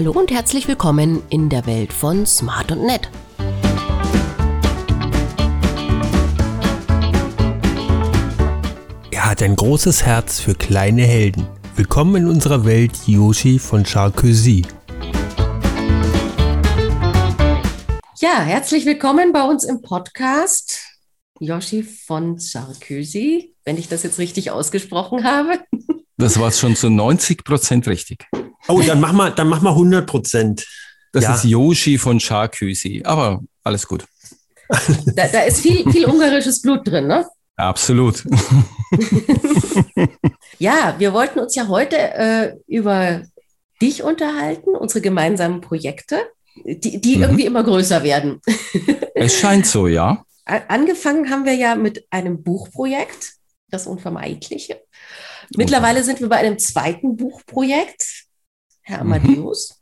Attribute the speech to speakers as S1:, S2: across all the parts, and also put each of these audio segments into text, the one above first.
S1: Hallo und herzlich willkommen in der Welt von Smart und Nett.
S2: Er hat ein großes Herz für kleine Helden. Willkommen in unserer Welt Yoshi von Charkösi.
S1: Ja, herzlich willkommen bei uns im Podcast. Yoshi von Sarkozy, wenn ich das jetzt richtig ausgesprochen habe.
S3: Das war schon zu 90 Prozent richtig.
S2: Oh, dann mach mal, dann mach mal 100 Prozent.
S3: Das ja. ist Yoshi von Charkösi, aber alles gut.
S1: Da, da, ist viel, viel ungarisches Blut drin, ne?
S3: Absolut.
S1: ja, wir wollten uns ja heute äh, über dich unterhalten, unsere gemeinsamen Projekte, die, die mhm. irgendwie immer größer werden.
S3: es scheint so, ja.
S1: Angefangen haben wir ja mit einem Buchprojekt, das Unvermeidliche. Mittlerweile sind wir bei einem zweiten Buchprojekt, Herr mhm. Amadeus.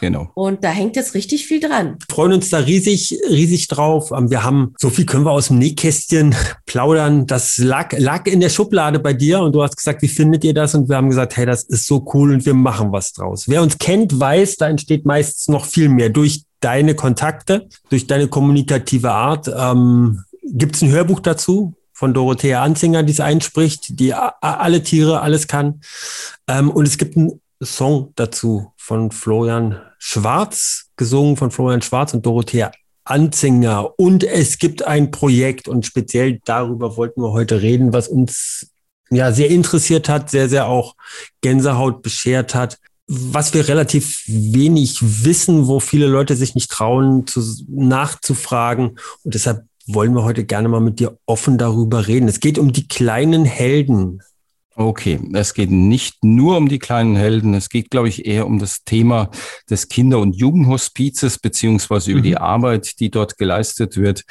S3: Genau.
S1: Und da hängt jetzt richtig viel dran.
S2: Wir freuen uns da riesig, riesig drauf. Ähm, wir haben, so viel können wir aus dem Nähkästchen plaudern. Das lag, lag in der Schublade bei dir und du hast gesagt, wie findet ihr das? Und wir haben gesagt, hey, das ist so cool und wir machen was draus. Wer uns kennt, weiß, da entsteht meistens noch viel mehr durch deine Kontakte, durch deine kommunikative Art. Ähm, Gibt es ein Hörbuch dazu? von Dorothea Anzinger, die es einspricht, die alle Tiere, alles kann. Ähm, und es gibt einen Song dazu von Florian Schwarz, gesungen von Florian Schwarz und Dorothea Anzinger. Und es gibt ein Projekt und speziell darüber wollten wir heute reden, was uns ja sehr interessiert hat, sehr, sehr auch Gänsehaut beschert hat. Was wir relativ wenig wissen, wo viele Leute sich nicht trauen, zu, nachzufragen. Und deshalb wollen wir heute gerne mal mit dir offen darüber reden. Es geht um die kleinen Helden.
S3: Okay, es geht nicht nur um die kleinen Helden, es geht, glaube ich, eher um das Thema des Kinder- und Jugendhospizes, beziehungsweise über mhm. die Arbeit, die dort geleistet wird.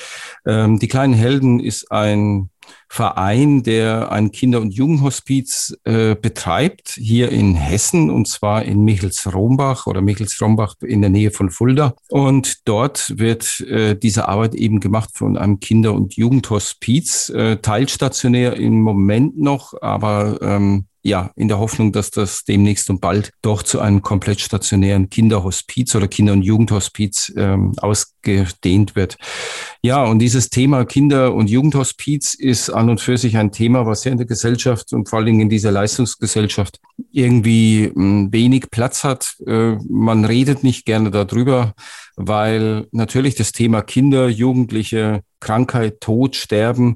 S3: Ähm, die kleinen Helden ist ein Verein, der ein Kinder- und Jugendhospiz äh, betreibt, hier in Hessen, und zwar in Michels-Rombach oder Michels-Rombach in der Nähe von Fulda. Und dort wird äh, diese Arbeit eben gemacht von einem Kinder- und Jugendhospiz, äh, teilstationär im Moment noch, aber ähm, ja, in der Hoffnung, dass das demnächst und bald doch zu einem komplett stationären Kinderhospiz oder Kinder- und Jugendhospiz ähm, ausgedehnt wird. Ja, und dieses Thema Kinder- und Jugendhospiz ist an und für sich ein Thema, was ja in der Gesellschaft und vor allen Dingen in dieser Leistungsgesellschaft irgendwie hm, wenig Platz hat. Äh, man redet nicht gerne darüber, weil natürlich das Thema Kinder, Jugendliche, Krankheit, Tod, Sterben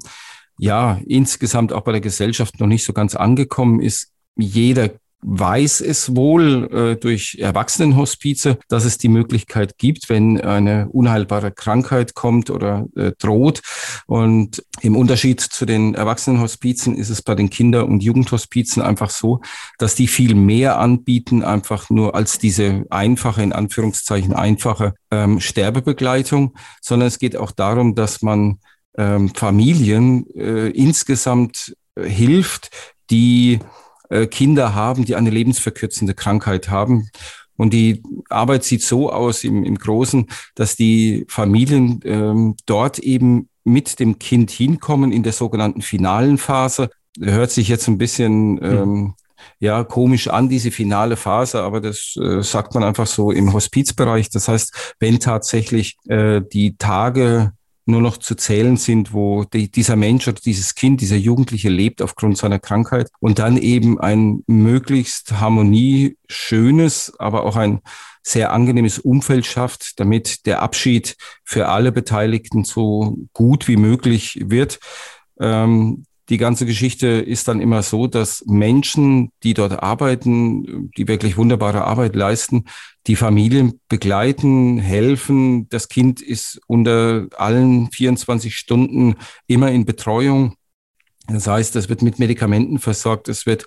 S3: ja insgesamt auch bei der Gesellschaft noch nicht so ganz angekommen ist. Jeder weiß es wohl äh, durch Erwachsenenhospize, dass es die Möglichkeit gibt, wenn eine unheilbare Krankheit kommt oder äh, droht. Und im Unterschied zu den Erwachsenenhospizen ist es bei den Kinder- und Jugendhospizen einfach so, dass die viel mehr anbieten, einfach nur als diese einfache, in Anführungszeichen einfache ähm, Sterbebegleitung, sondern es geht auch darum, dass man ähm, Familien äh, insgesamt äh, hilft, die äh, Kinder haben, die eine lebensverkürzende Krankheit haben. Und die Arbeit sieht so aus im, im Großen, dass die Familien ähm, dort eben mit dem Kind hinkommen in der sogenannten finalen Phase. Hört sich jetzt ein bisschen hm. ähm, ja komisch an, diese finale Phase, aber das äh, sagt man einfach so im Hospizbereich. Das heißt, wenn tatsächlich äh, die Tage nur noch zu zählen sind, wo die, dieser Mensch oder dieses Kind, dieser Jugendliche lebt aufgrund seiner Krankheit und dann eben ein möglichst harmonieschönes, aber auch ein sehr angenehmes Umfeld schafft, damit der Abschied für alle Beteiligten so gut wie möglich wird. Ähm, die ganze Geschichte ist dann immer so, dass Menschen, die dort arbeiten, die wirklich wunderbare Arbeit leisten, die Familien begleiten, helfen. Das Kind ist unter allen 24 Stunden immer in Betreuung. Das heißt, es wird mit Medikamenten versorgt, es wird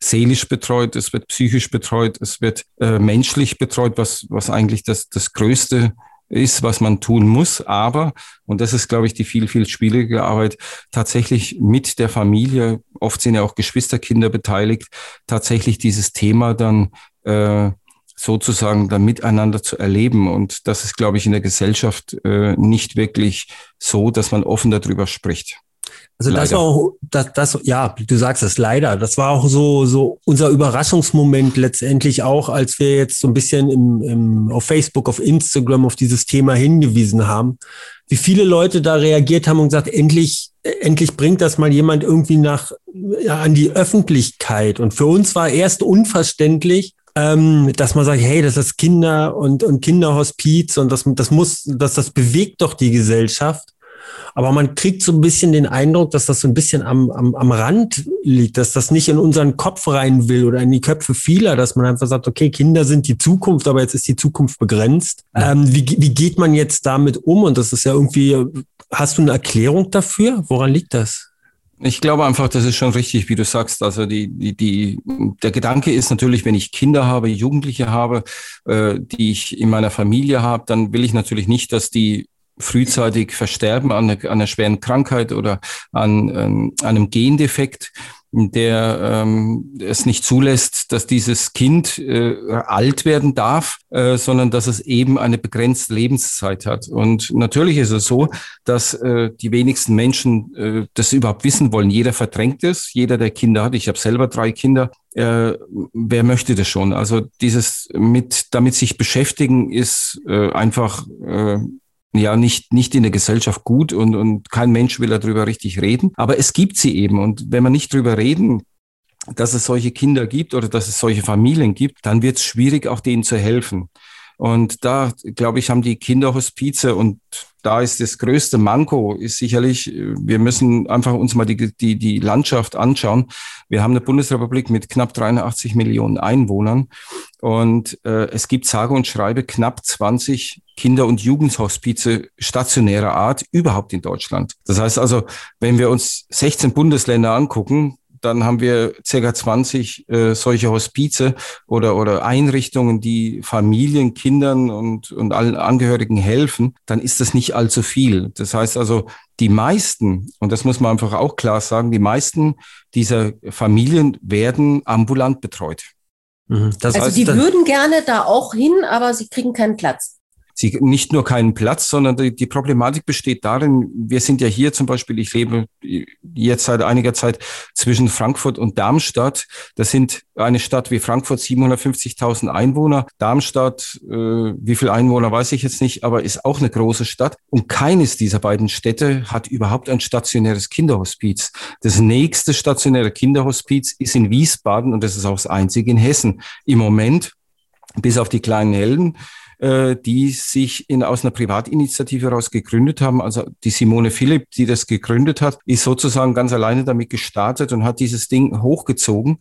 S3: seelisch betreut, es wird psychisch betreut, es wird äh, menschlich betreut, was, was eigentlich das, das Größte ist, was man tun muss, aber, und das ist, glaube ich, die viel, viel schwierige Arbeit, tatsächlich mit der Familie, oft sind ja auch Geschwisterkinder beteiligt, tatsächlich dieses Thema dann äh, sozusagen dann miteinander zu erleben. Und das ist, glaube ich, in der Gesellschaft äh, nicht wirklich so, dass man offen darüber spricht.
S2: Also das war auch, das, das, ja, du sagst es leider. Das war auch so, so unser Überraschungsmoment letztendlich auch, als wir jetzt so ein bisschen im, im, auf Facebook, auf Instagram auf dieses Thema hingewiesen haben, wie viele Leute da reagiert haben und gesagt, endlich, endlich bringt das mal jemand irgendwie nach, ja, an die Öffentlichkeit. Und für uns war erst unverständlich, ähm, dass man sagt, hey, das ist Kinder und, und Kinderhospiz und das, das muss, dass das bewegt doch die Gesellschaft. Aber man kriegt so ein bisschen den Eindruck, dass das so ein bisschen am, am, am Rand liegt, dass das nicht in unseren Kopf rein will oder in die Köpfe vieler, dass man einfach sagt, okay, Kinder sind die Zukunft, aber jetzt ist die Zukunft begrenzt. Ähm, wie, wie geht man jetzt damit um? Und das ist ja irgendwie, hast du eine Erklärung dafür? Woran liegt das?
S3: Ich glaube einfach, das ist schon richtig, wie du sagst. Also die, die, die, der Gedanke ist natürlich, wenn ich Kinder habe, Jugendliche habe, äh, die ich in meiner Familie habe, dann will ich natürlich nicht, dass die frühzeitig versterben an einer, an einer schweren Krankheit oder an ähm, einem Gendefekt, der ähm, es nicht zulässt, dass dieses Kind äh, alt werden darf, äh, sondern dass es eben eine begrenzte Lebenszeit hat. Und natürlich ist es so, dass äh, die wenigsten Menschen äh, das überhaupt wissen wollen. Jeder verdrängt es, jeder, der Kinder hat. Ich habe selber drei Kinder. Äh, wer möchte das schon? Also dieses mit damit sich beschäftigen ist äh, einfach äh, ja nicht, nicht in der Gesellschaft gut und, und kein Mensch will darüber richtig reden. Aber es gibt sie eben. Und wenn man nicht drüber reden, dass es solche Kinder gibt oder dass es solche Familien gibt, dann wird es schwierig, auch denen zu helfen. Und da, glaube ich, haben die Kinderhospize und da ist das größte Manko, ist sicherlich, wir müssen einfach uns mal die, die, die Landschaft anschauen. Wir haben eine Bundesrepublik mit knapp 83 Millionen Einwohnern und äh, es gibt sage und schreibe knapp 20 Kinder- und Jugendhospize stationärer Art überhaupt in Deutschland. Das heißt also, wenn wir uns 16 Bundesländer angucken, dann haben wir circa 20 äh, solche Hospize oder, oder Einrichtungen, die Familien, Kindern und, und allen Angehörigen helfen, dann ist das nicht allzu viel. Das heißt also, die meisten, und das muss man einfach auch klar sagen, die meisten dieser Familien werden ambulant betreut.
S1: Mhm. Das also heißt, die würden gerne da auch hin, aber sie kriegen keinen Platz
S3: sie nicht nur keinen Platz, sondern die, die Problematik besteht darin, wir sind ja hier zum Beispiel, ich lebe jetzt seit einiger Zeit zwischen Frankfurt und Darmstadt. Das sind eine Stadt wie Frankfurt 750.000 Einwohner. Darmstadt, äh, wie viel Einwohner weiß ich jetzt nicht, aber ist auch eine große Stadt. Und keines dieser beiden Städte hat überhaupt ein stationäres Kinderhospiz. Das nächste stationäre Kinderhospiz ist in Wiesbaden und das ist auch das einzige in Hessen. Im Moment, bis auf die kleinen Helden, äh, die sich in, aus einer Privatinitiative heraus gegründet haben. Also die Simone Philipp, die das gegründet hat, ist sozusagen ganz alleine damit gestartet und hat dieses Ding hochgezogen.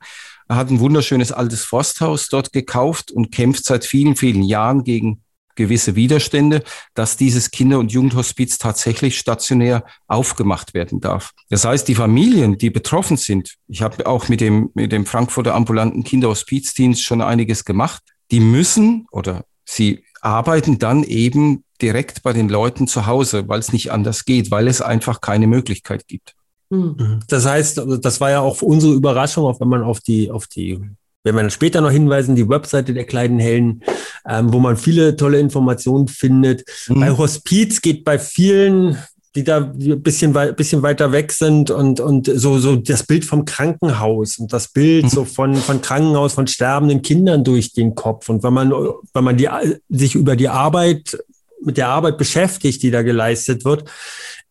S3: Er hat ein wunderschönes altes Forsthaus dort gekauft und kämpft seit vielen, vielen Jahren gegen gewisse Widerstände, dass dieses Kinder- und Jugendhospiz tatsächlich stationär aufgemacht werden darf. Das heißt, die Familien, die betroffen sind, ich habe auch mit dem, mit dem Frankfurter ambulanten Kinderhospizdienst schon einiges gemacht, die müssen oder sie arbeiten dann eben direkt bei den Leuten zu Hause, weil es nicht anders geht, weil es einfach keine Möglichkeit gibt.
S2: Hm. Mhm. Das heißt, das war ja auch unsere Überraschung, auch wenn man auf die, auf die, wenn man später noch hinweisen, die Webseite der kleinen Helden, ähm, wo man viele tolle Informationen findet. Mhm. Bei Hospiz geht bei vielen die da ein bisschen, bisschen weiter weg sind und, und so, so das Bild vom Krankenhaus und das Bild mhm. so von, von Krankenhaus, von sterbenden Kindern durch den Kopf. Und wenn man, wenn man die, sich über die Arbeit, mit der Arbeit beschäftigt, die da geleistet wird,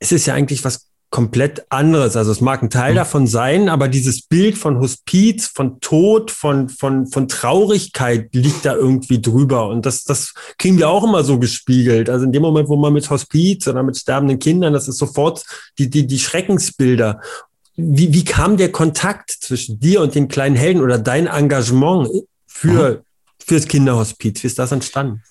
S2: ist es ja eigentlich was komplett anderes. Also es mag ein Teil mhm. davon sein, aber dieses Bild von Hospiz, von Tod, von, von, von Traurigkeit liegt da irgendwie drüber. Und das, das kriegen wir auch immer so gespiegelt. Also in dem Moment, wo man mit Hospiz oder mit sterbenden Kindern, das ist sofort die, die, die Schreckensbilder. Wie, wie kam der Kontakt zwischen dir und den kleinen Helden oder dein Engagement für, mhm. fürs Kinderhospiz? Wie ist das entstanden?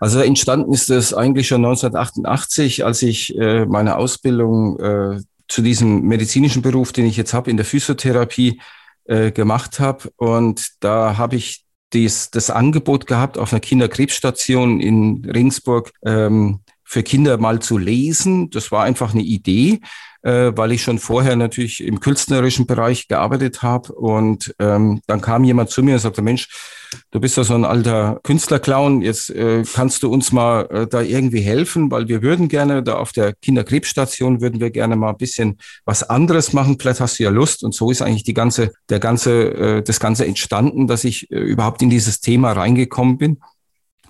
S3: Also entstanden ist es eigentlich schon 1988, als ich äh, meine Ausbildung äh, zu diesem medizinischen Beruf, den ich jetzt habe, in der Physiotherapie äh, gemacht habe. Und da habe ich dies, das Angebot gehabt, auf einer Kinderkrebsstation in Regensburg ähm, für Kinder mal zu lesen. Das war einfach eine Idee, äh, weil ich schon vorher natürlich im künstlerischen Bereich gearbeitet habe. Und ähm, dann kam jemand zu mir und sagte, Mensch, du bist ja so ein alter Künstlerclown, jetzt äh, kannst du uns mal äh, da irgendwie helfen, weil wir würden gerne da auf der Kinderkrebsstation würden wir gerne mal ein bisschen was anderes machen. Vielleicht hast du ja Lust. Und so ist eigentlich die ganze, der ganze, äh, das Ganze entstanden, dass ich äh, überhaupt in dieses Thema reingekommen bin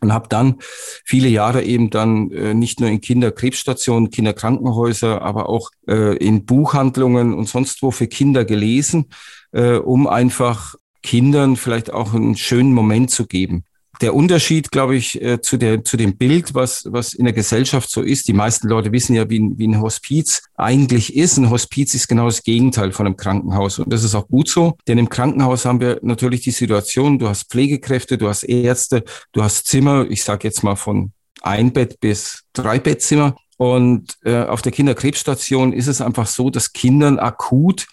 S3: und habe dann viele Jahre eben dann äh, nicht nur in Kinderkrebsstationen, Kinderkrankenhäuser, aber auch äh, in Buchhandlungen und sonst wo für Kinder gelesen, äh, um einfach Kindern vielleicht auch einen schönen Moment zu geben der Unterschied, glaube ich, äh, zu, der, zu dem Bild, was, was in der Gesellschaft so ist. Die meisten Leute wissen ja, wie, wie ein Hospiz eigentlich ist. Ein Hospiz ist genau das Gegenteil von einem Krankenhaus. Und das ist auch gut so, denn im Krankenhaus haben wir natürlich die Situation, du hast Pflegekräfte, du hast Ärzte, du hast Zimmer, ich sage jetzt mal von ein Bett bis drei Bettzimmer. Und äh, auf der Kinderkrebsstation ist es einfach so, dass Kindern akut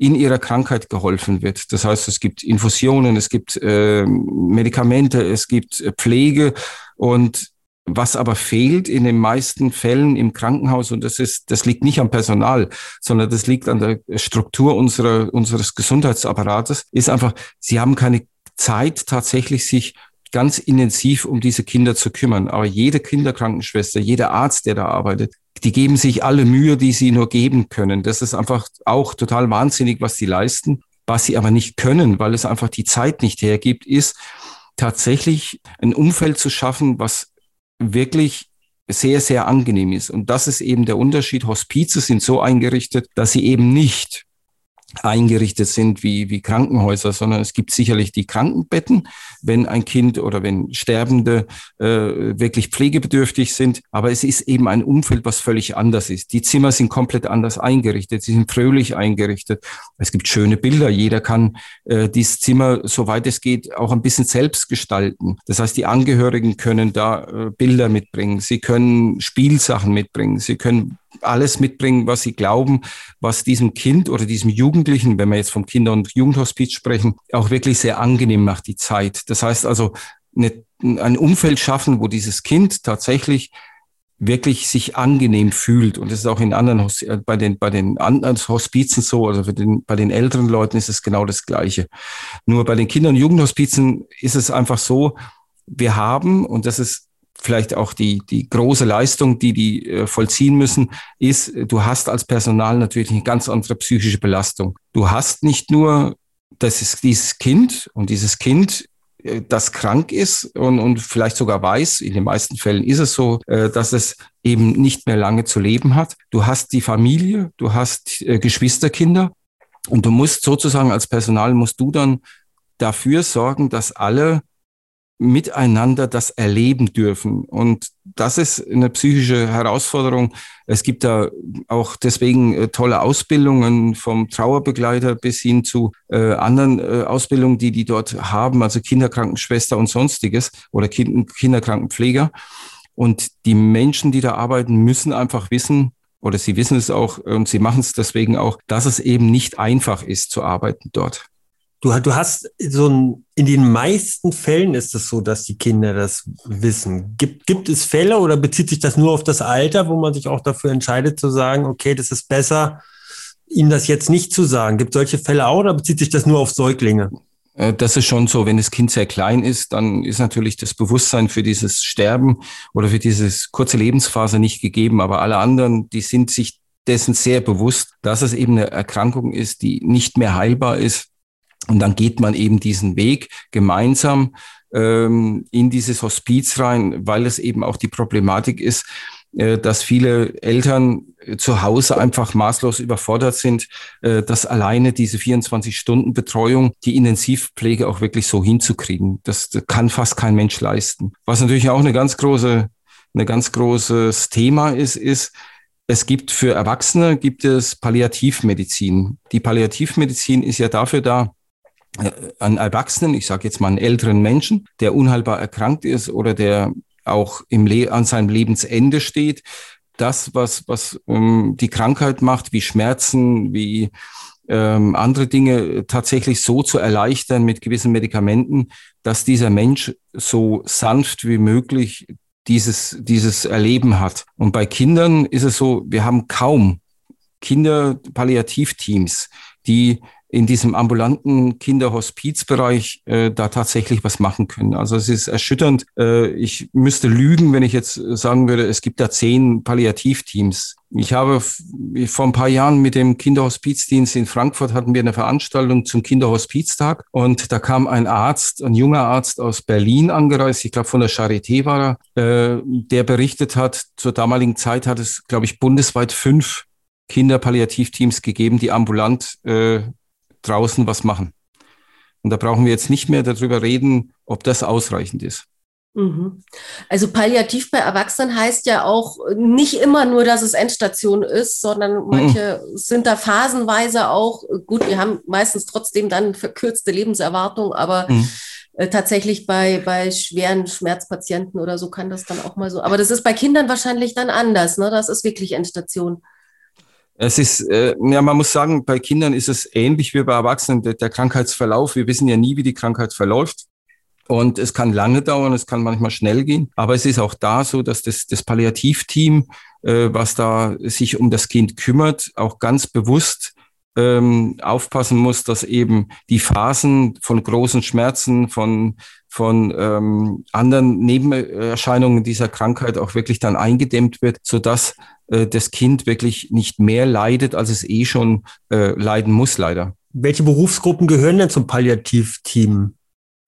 S3: in ihrer Krankheit geholfen wird. Das heißt, es gibt Infusionen, es gibt äh, Medikamente, es gibt äh, Pflege und was aber fehlt in den meisten Fällen im Krankenhaus, und das ist, das liegt nicht am Personal, sondern das liegt an der Struktur unserer, unseres Gesundheitsapparates, ist einfach, sie haben keine Zeit tatsächlich sich ganz intensiv um diese Kinder zu kümmern. Aber jede Kinderkrankenschwester, jeder Arzt, der da arbeitet, die geben sich alle Mühe, die sie nur geben können. Das ist einfach auch total wahnsinnig, was sie leisten. Was sie aber nicht können, weil es einfach die Zeit nicht hergibt, ist tatsächlich ein Umfeld zu schaffen, was wirklich sehr, sehr angenehm ist. Und das ist eben der Unterschied. Hospize sind so eingerichtet, dass sie eben nicht eingerichtet sind wie, wie Krankenhäuser, sondern es gibt sicherlich die Krankenbetten, wenn ein Kind oder wenn Sterbende äh, wirklich pflegebedürftig sind. Aber es ist eben ein Umfeld, was völlig anders ist. Die Zimmer sind komplett anders eingerichtet, sie sind fröhlich eingerichtet. Es gibt schöne Bilder. Jeder kann äh, dieses Zimmer, soweit es geht, auch ein bisschen selbst gestalten. Das heißt, die Angehörigen können da äh, Bilder mitbringen, sie können Spielsachen mitbringen, sie können alles mitbringen, was sie glauben, was diesem Kind oder diesem Jugendlichen, wenn wir jetzt vom Kinder- und Jugendhospiz sprechen, auch wirklich sehr angenehm macht, die Zeit. Das heißt also, ein Umfeld schaffen, wo dieses Kind tatsächlich wirklich sich angenehm fühlt. Und das ist auch in anderen, äh, bei den, bei den anderen Hospizen so, also den, bei den älteren Leuten ist es genau das Gleiche. Nur bei den Kinder- und Jugendhospizen ist es einfach so, wir haben, und das ist vielleicht auch die, die große Leistung, die die äh, vollziehen müssen, ist, du hast als Personal natürlich eine ganz andere psychische Belastung. Du hast nicht nur das ist dieses Kind und dieses Kind äh, das krank ist und, und vielleicht sogar weiß, in den meisten Fällen ist es so, äh, dass es eben nicht mehr lange zu leben hat. Du hast die Familie, du hast äh, Geschwisterkinder und du musst sozusagen als Personal musst du dann dafür sorgen, dass alle miteinander das erleben dürfen. Und das ist eine psychische Herausforderung. Es gibt da auch deswegen äh, tolle Ausbildungen vom Trauerbegleiter bis hin zu äh, anderen äh, Ausbildungen, die die dort haben, also Kinderkrankenschwester und sonstiges oder kind Kinderkrankenpfleger. Und die Menschen, die da arbeiten, müssen einfach wissen, oder sie wissen es auch und sie machen es deswegen auch, dass es eben nicht einfach ist zu arbeiten dort.
S2: Du, du hast so ein, in den meisten Fällen ist es so, dass die Kinder das wissen. Gibt, gibt es Fälle oder bezieht sich das nur auf das Alter, wo man sich auch dafür entscheidet zu sagen, okay, das ist besser, ihm das jetzt nicht zu sagen? Gibt solche Fälle auch oder bezieht sich das nur auf Säuglinge?
S3: Äh, das ist schon so, wenn das Kind sehr klein ist, dann ist natürlich das Bewusstsein für dieses Sterben oder für dieses kurze Lebensphase nicht gegeben. Aber alle anderen, die sind sich dessen sehr bewusst, dass es eben eine Erkrankung ist, die nicht mehr heilbar ist und dann geht man eben diesen Weg gemeinsam ähm, in dieses Hospiz rein, weil es eben auch die Problematik ist, äh, dass viele Eltern zu Hause einfach maßlos überfordert sind, äh, dass alleine diese 24-Stunden-Betreuung, die Intensivpflege auch wirklich so hinzukriegen. Das, das kann fast kein Mensch leisten. Was natürlich auch eine ganz große, eine ganz großes Thema ist, ist, es gibt für Erwachsene gibt es Palliativmedizin. Die Palliativmedizin ist ja dafür da, äh, an Erwachsenen, ich sage jetzt mal einen älteren Menschen, der unheilbar erkrankt ist oder der auch im Le an seinem Lebensende steht, das, was, was ähm, die Krankheit macht, wie Schmerzen, wie ähm, andere Dinge tatsächlich so zu erleichtern mit gewissen Medikamenten, dass dieser Mensch so sanft wie möglich dieses, dieses Erleben hat. Und bei Kindern ist es so, wir haben kaum Kinderpalliativteams, die in diesem ambulanten Kinderhospizbereich äh, da tatsächlich was machen können. Also es ist erschütternd. Äh, ich müsste lügen, wenn ich jetzt sagen würde, es gibt da zehn Palliativteams. Ich habe vor ein paar Jahren mit dem Kinderhospizdienst in Frankfurt hatten wir eine Veranstaltung zum Kinderhospiztag und da kam ein Arzt, ein junger Arzt aus Berlin angereist, ich glaube von der Charité war er, äh, der berichtet hat, zur damaligen Zeit hat es, glaube ich, bundesweit fünf Kinderpalliativteams gegeben, die ambulant äh, draußen was machen. Und da brauchen wir jetzt nicht mehr darüber reden, ob das ausreichend ist.
S1: Mhm. Also palliativ bei Erwachsenen heißt ja auch nicht immer nur, dass es Endstation ist, sondern manche mhm. sind da phasenweise auch, gut, wir haben meistens trotzdem dann verkürzte Lebenserwartung, aber mhm. äh, tatsächlich bei, bei schweren Schmerzpatienten oder so kann das dann auch mal so. Aber das ist bei Kindern wahrscheinlich dann anders, ne? Das ist wirklich Endstation.
S3: Es ist, äh, ja, man muss sagen, bei Kindern ist es ähnlich wie bei Erwachsenen. Der, der, Krankheitsverlauf, wir wissen ja nie, wie die Krankheit verläuft. Und es kann lange dauern, es kann manchmal schnell gehen. Aber es ist auch da so, dass das, das Palliativteam, äh, was da sich um das Kind kümmert, auch ganz bewusst ähm, aufpassen muss, dass eben die Phasen von großen Schmerzen, von, von ähm, anderen Nebenerscheinungen dieser Krankheit auch wirklich dann eingedämmt wird, sodass äh, das Kind wirklich nicht mehr leidet, als es eh schon äh, leiden muss, leider.
S2: Welche Berufsgruppen gehören denn zum Palliativteam?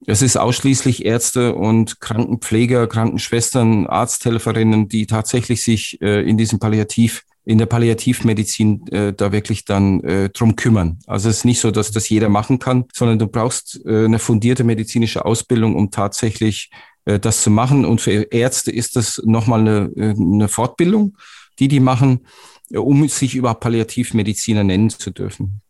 S3: Es ist ausschließlich Ärzte und Krankenpfleger, Krankenschwestern, Arzthelferinnen, die tatsächlich sich äh, in diesem Palliativ in der Palliativmedizin äh, da wirklich dann äh, drum kümmern. Also es ist nicht so, dass das jeder machen kann, sondern du brauchst äh, eine fundierte medizinische Ausbildung, um tatsächlich äh, das zu machen. Und für Ärzte ist das nochmal eine, äh, eine Fortbildung die die machen, äh, um sich überhaupt Palliativmediziner nennen zu dürfen.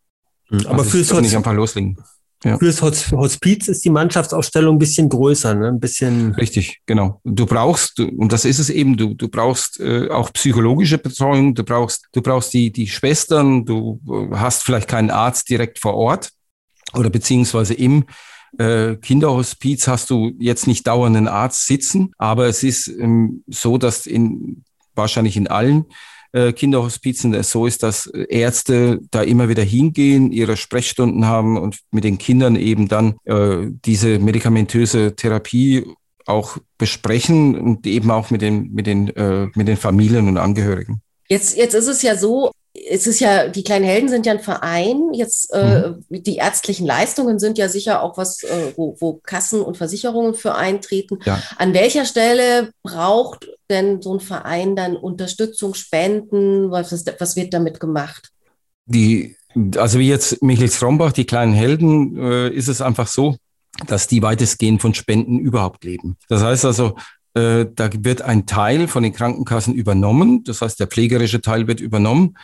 S2: Mhm. Aber also fürs nicht einfach loslegen. Ja. Fürs Hospiz ist die Mannschaftsausstellung ein bisschen größer, ne? ein bisschen.
S3: Richtig, genau. Du brauchst, und das ist es eben, du, du brauchst äh, auch psychologische Betreuung, du brauchst, du brauchst die, die Schwestern, du äh, hast vielleicht keinen Arzt direkt vor Ort oder beziehungsweise im äh, Kinderhospiz hast du jetzt nicht dauernd einen Arzt sitzen, aber es ist ähm, so, dass in wahrscheinlich in allen äh, Kinderhospizen es so ist, dass Ärzte da immer wieder hingehen, ihre Sprechstunden haben und mit den Kindern eben dann äh, diese medikamentöse Therapie auch besprechen und eben auch mit den, mit den, äh, mit den Familien und Angehörigen.
S1: Jetzt, jetzt ist es ja so, es ist ja, die kleinen Helden sind ja ein Verein. Jetzt äh, mhm. die ärztlichen Leistungen sind ja sicher auch was, äh, wo, wo Kassen und Versicherungen für eintreten. Ja. An welcher Stelle braucht denn so ein Verein dann Unterstützung, Spenden? Was, was wird damit gemacht?
S3: Die, also wie jetzt Michael Frombach, die kleinen Helden, äh, ist es einfach so, dass die weitestgehend von Spenden überhaupt leben. Das heißt also, äh, da wird ein Teil von den Krankenkassen übernommen. Das heißt, der pflegerische Teil wird übernommen.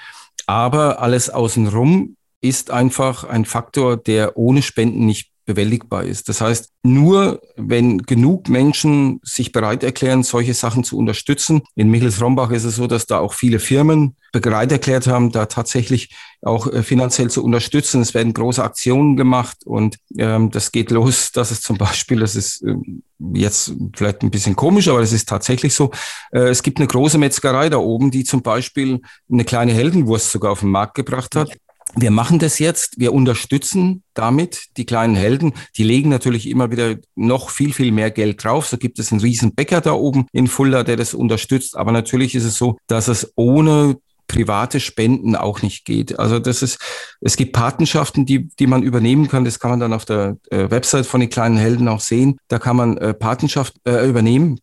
S3: Aber alles außenrum ist einfach ein Faktor, der ohne Spenden nicht bewältigbar ist. Das heißt, nur wenn genug Menschen sich bereit erklären, solche Sachen zu unterstützen. In Michels-Rombach ist es so, dass da auch viele Firmen bereit erklärt haben, da tatsächlich auch äh, finanziell zu unterstützen. Es werden große Aktionen gemacht und ähm, das geht los, dass es zum Beispiel, das ist ähm, jetzt vielleicht ein bisschen komisch, aber das ist tatsächlich so. Äh, es gibt eine große Metzgerei da oben, die zum Beispiel eine kleine Heldenwurst sogar auf den Markt gebracht hat wir machen das jetzt, wir unterstützen damit die kleinen Helden. Die legen natürlich immer wieder noch viel, viel mehr Geld drauf. So gibt es einen riesen Bäcker da oben in Fulda, der das unterstützt. Aber natürlich ist es so, dass es ohne private Spenden auch nicht geht. Also das ist, es gibt Patenschaften, die, die man übernehmen kann. Das kann man dann auf der äh, Website von den kleinen Helden auch sehen. Da kann man äh, Patenschaft äh, übernehmen,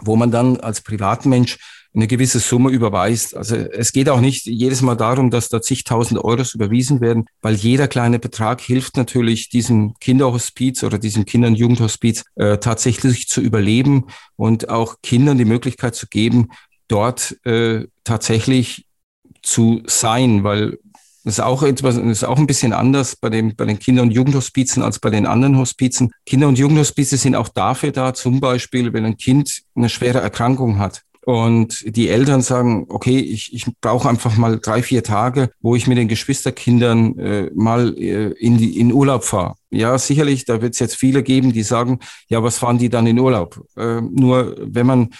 S3: wo man dann als Privatmensch eine gewisse Summe überweist. Also es geht auch nicht jedes Mal darum, dass da zigtausend Euros überwiesen werden, weil jeder kleine Betrag hilft natürlich diesem Kinderhospiz oder diesem Kinder- und Jugendhospiz äh, tatsächlich zu überleben und auch Kindern die Möglichkeit zu geben, dort äh, tatsächlich zu sein, weil das ist auch etwas, das ist auch ein bisschen anders bei, dem, bei den Kinder- und Jugendhospizen als bei den anderen Hospizen. Kinder- und Jugendhospize sind auch dafür da, zum Beispiel, wenn ein Kind eine schwere Erkrankung hat und die Eltern sagen, okay, ich, ich brauche einfach mal drei, vier Tage, wo ich mit den Geschwisterkindern äh, mal äh, in, die, in Urlaub fahre. Ja, sicherlich, da wird es jetzt viele geben, die sagen, ja, was fahren die dann in Urlaub? Äh, nur wenn man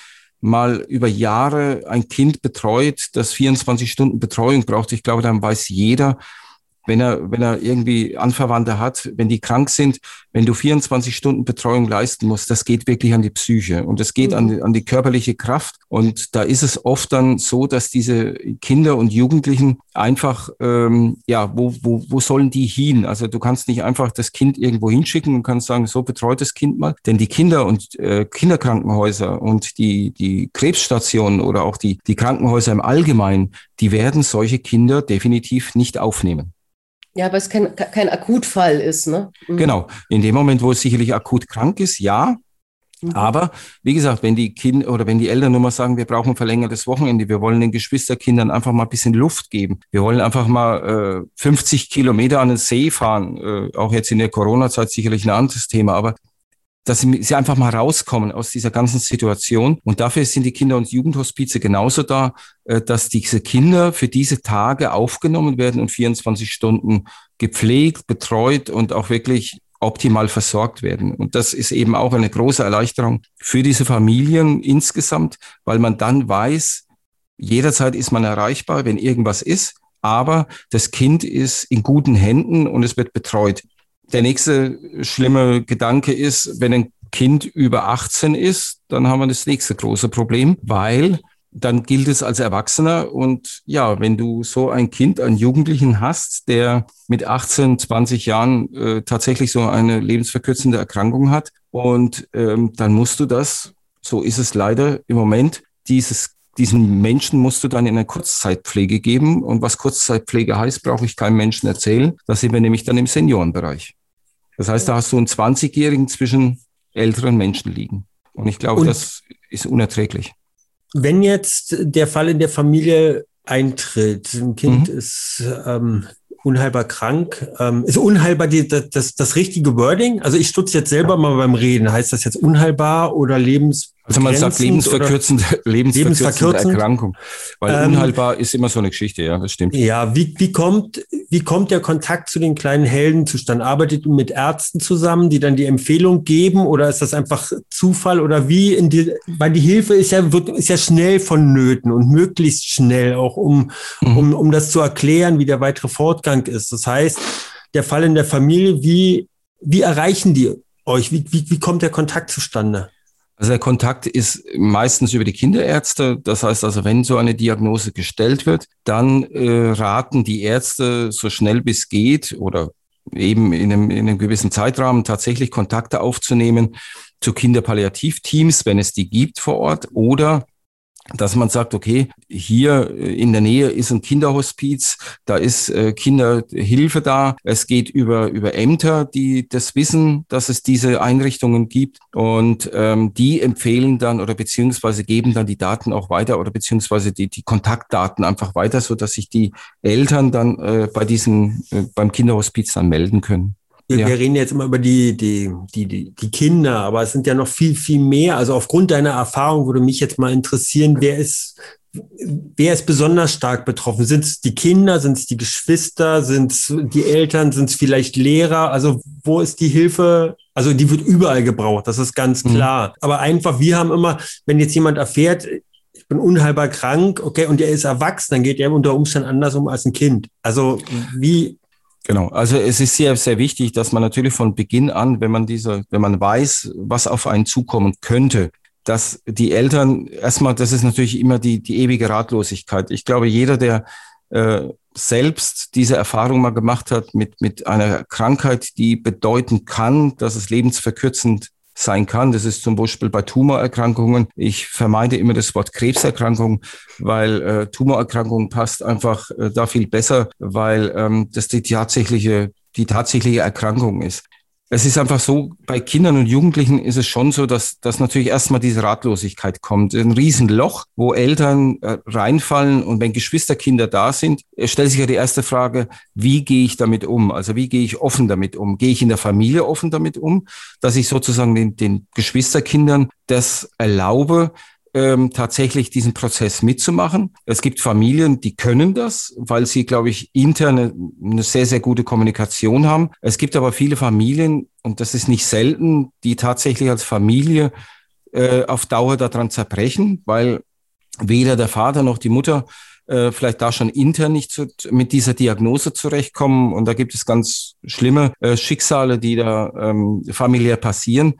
S3: mal über Jahre ein Kind betreut, das 24 Stunden Betreuung braucht, ich glaube, dann weiß jeder, wenn er, wenn er irgendwie Anverwandte hat, wenn die krank sind, wenn du 24 Stunden Betreuung leisten musst, das geht wirklich an die Psyche und es geht mhm. an, die, an die körperliche Kraft. Und da ist es oft dann so, dass diese Kinder und Jugendlichen einfach, ähm, ja, wo, wo, wo sollen die hin? Also du kannst nicht einfach das Kind irgendwo hinschicken und kannst sagen, so betreut das Kind mal. Denn die Kinder und äh, Kinderkrankenhäuser und die, die Krebsstationen oder auch die, die Krankenhäuser im Allgemeinen, die werden solche Kinder definitiv nicht aufnehmen.
S1: Ja, weil es kein, kein Akutfall ist, ne?
S3: Mhm. Genau. In dem Moment, wo es sicherlich akut krank ist, ja. Mhm. Aber wie gesagt, wenn die Kinder oder wenn die Eltern nur mal sagen, wir brauchen ein verlängertes Wochenende, wir wollen den Geschwisterkindern einfach mal ein bisschen Luft geben. Wir wollen einfach mal äh, 50 Kilometer an den See fahren. Äh, auch jetzt in der Corona-Zeit sicherlich ein anderes Thema. Aber dass sie einfach mal rauskommen aus dieser ganzen Situation. Und dafür sind die Kinder- und Jugendhospize genauso da, äh, dass diese Kinder für diese Tage aufgenommen werden und 24 Stunden gepflegt, betreut und auch wirklich optimal versorgt werden. Und das ist eben auch eine große Erleichterung für diese Familien insgesamt, weil man dann weiß, jederzeit ist man erreichbar, wenn irgendwas ist. Aber das Kind ist in guten Händen und es wird betreut. Der nächste schlimme Gedanke ist, wenn ein Kind über 18 ist, dann haben wir das nächste große Problem, weil dann gilt es als Erwachsener. Und ja, wenn du so ein Kind, einen Jugendlichen hast, der mit 18, 20 Jahren äh, tatsächlich so eine lebensverkürzende Erkrankung hat, und ähm, dann musst du das, so ist es leider im Moment, dieses diesen Menschen musst du dann in eine Kurzzeitpflege geben. Und was Kurzzeitpflege heißt, brauche ich keinem Menschen erzählen. Da sind wir nämlich dann im Seniorenbereich. Das heißt, da hast du einen 20-Jährigen zwischen älteren Menschen liegen. Und ich glaube, Und das ist unerträglich.
S2: Wenn jetzt der Fall in der Familie eintritt, ein Kind mhm. ist ähm, unheilbar krank, ähm, ist unheilbar die, das, das, das richtige Wording? Also ich stutze jetzt selber mal beim Reden. Heißt das jetzt unheilbar oder lebens
S3: also man sagt lebensverkürzende, lebensverkürzende lebensverkürzend. Erkrankung. Weil ähm, unheilbar ist immer so eine Geschichte, ja, das stimmt.
S2: Ja, wie, wie, kommt, wie kommt der Kontakt zu den kleinen Helden zustande? Arbeitet ihr mit Ärzten zusammen, die dann die Empfehlung geben oder ist das einfach Zufall oder wie in die, weil die Hilfe ist ja, wird, ist ja schnell vonnöten und möglichst schnell auch, um, mhm. um, um das zu erklären, wie der weitere Fortgang ist. Das heißt, der Fall in der Familie, wie, wie erreichen die euch? Wie, wie, wie kommt der Kontakt zustande?
S3: Also der Kontakt ist meistens über die Kinderärzte. Das heißt also, wenn so eine Diagnose gestellt wird, dann äh, raten die Ärzte so schnell bis geht oder eben in einem, in einem gewissen Zeitrahmen tatsächlich Kontakte aufzunehmen zu Kinderpalliativteams, wenn es die gibt vor Ort, oder dass man sagt, okay, hier äh, in der Nähe ist ein Kinderhospiz, da ist äh, Kinderhilfe da. Es geht über, über Ämter, die das wissen, dass es diese Einrichtungen gibt. Und ähm, die empfehlen dann oder beziehungsweise geben dann die Daten auch weiter oder beziehungsweise die, die Kontaktdaten einfach weiter, so dass sich die Eltern dann äh, bei diesem, äh, beim Kinderhospiz dann melden können.
S2: Wir, ja. wir, reden jetzt immer über die, die, die, die, Kinder, aber es sind ja noch viel, viel mehr. Also aufgrund deiner Erfahrung würde mich jetzt mal interessieren, wer ist, wer ist besonders stark betroffen? Sind es die Kinder, sind es die Geschwister, sind es die Eltern, sind es vielleicht Lehrer? Also wo ist die Hilfe? Also die wird überall gebraucht, das ist ganz mhm. klar. Mhm. Aber einfach, wir haben immer, wenn jetzt jemand erfährt, ich bin unheilbar krank, okay, und er ist erwachsen, dann geht er unter Umständen anders um als ein Kind. Also wie,
S3: Genau, also es ist sehr, sehr wichtig, dass man natürlich von Beginn an, wenn man diese, wenn man weiß, was auf einen zukommen könnte, dass die Eltern erstmal, das ist natürlich immer die, die ewige Ratlosigkeit. Ich glaube, jeder, der äh, selbst diese Erfahrung mal gemacht hat mit, mit einer Krankheit, die bedeuten kann, dass es lebensverkürzend sein kann. Das ist zum Beispiel bei Tumorerkrankungen. Ich vermeide immer das Wort Krebserkrankung, weil äh, Tumorerkrankung passt einfach äh, da viel besser, weil ähm, das die tatsächliche die tatsächliche Erkrankung ist es ist einfach so, bei Kindern und Jugendlichen ist es schon so, dass, dass natürlich erstmal diese Ratlosigkeit kommt. Ein Riesenloch, wo Eltern äh, reinfallen und wenn Geschwisterkinder da sind, stellt sich ja die erste Frage, wie gehe ich damit um? Also wie gehe ich offen damit um? Gehe ich in der Familie offen damit um, dass ich sozusagen den, den Geschwisterkindern das erlaube, ähm, tatsächlich diesen Prozess mitzumachen. Es gibt Familien, die können das, weil sie, glaube ich, intern eine, sehr, sehr gute Kommunikation haben. Es gibt aber viele Familien, und das ist nicht selten, die tatsächlich als Familie äh, auf Dauer daran zerbrechen, weil weder der Vater noch die Mutter äh, vielleicht da schon intern nicht zu, mit dieser Diagnose zurechtkommen. Und da gibt es ganz schlimme äh, Schicksale, die da ähm, familiär passieren.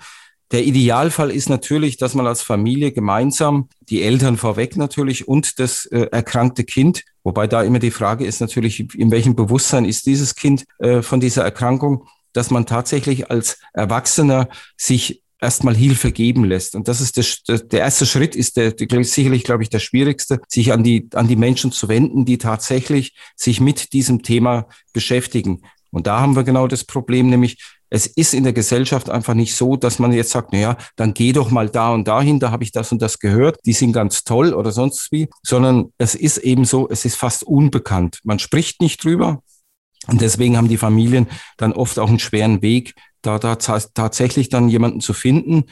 S3: Der Idealfall ist natürlich, dass man als Familie gemeinsam, die Eltern vorweg natürlich und das äh, erkrankte Kind, wobei da immer die Frage ist natürlich, in welchem Bewusstsein ist dieses Kind äh, von dieser Erkrankung, dass man tatsächlich als Erwachsener sich erstmal Hilfe geben lässt. Und das ist der, der erste Schritt, ist der, der sicherlich, glaube ich, der schwierigste, sich an die, an die Menschen zu wenden, die tatsächlich sich mit diesem Thema beschäftigen. Und da haben wir genau das Problem, nämlich es ist in der Gesellschaft einfach nicht so, dass man jetzt sagt, na ja, dann geh doch mal da und dahin, da habe ich das und das gehört, die sind ganz toll oder sonst wie, sondern es ist eben so, es ist fast unbekannt. Man spricht nicht drüber. Und deswegen haben die Familien dann oft auch einen schweren Weg, da, da tatsächlich dann jemanden zu finden.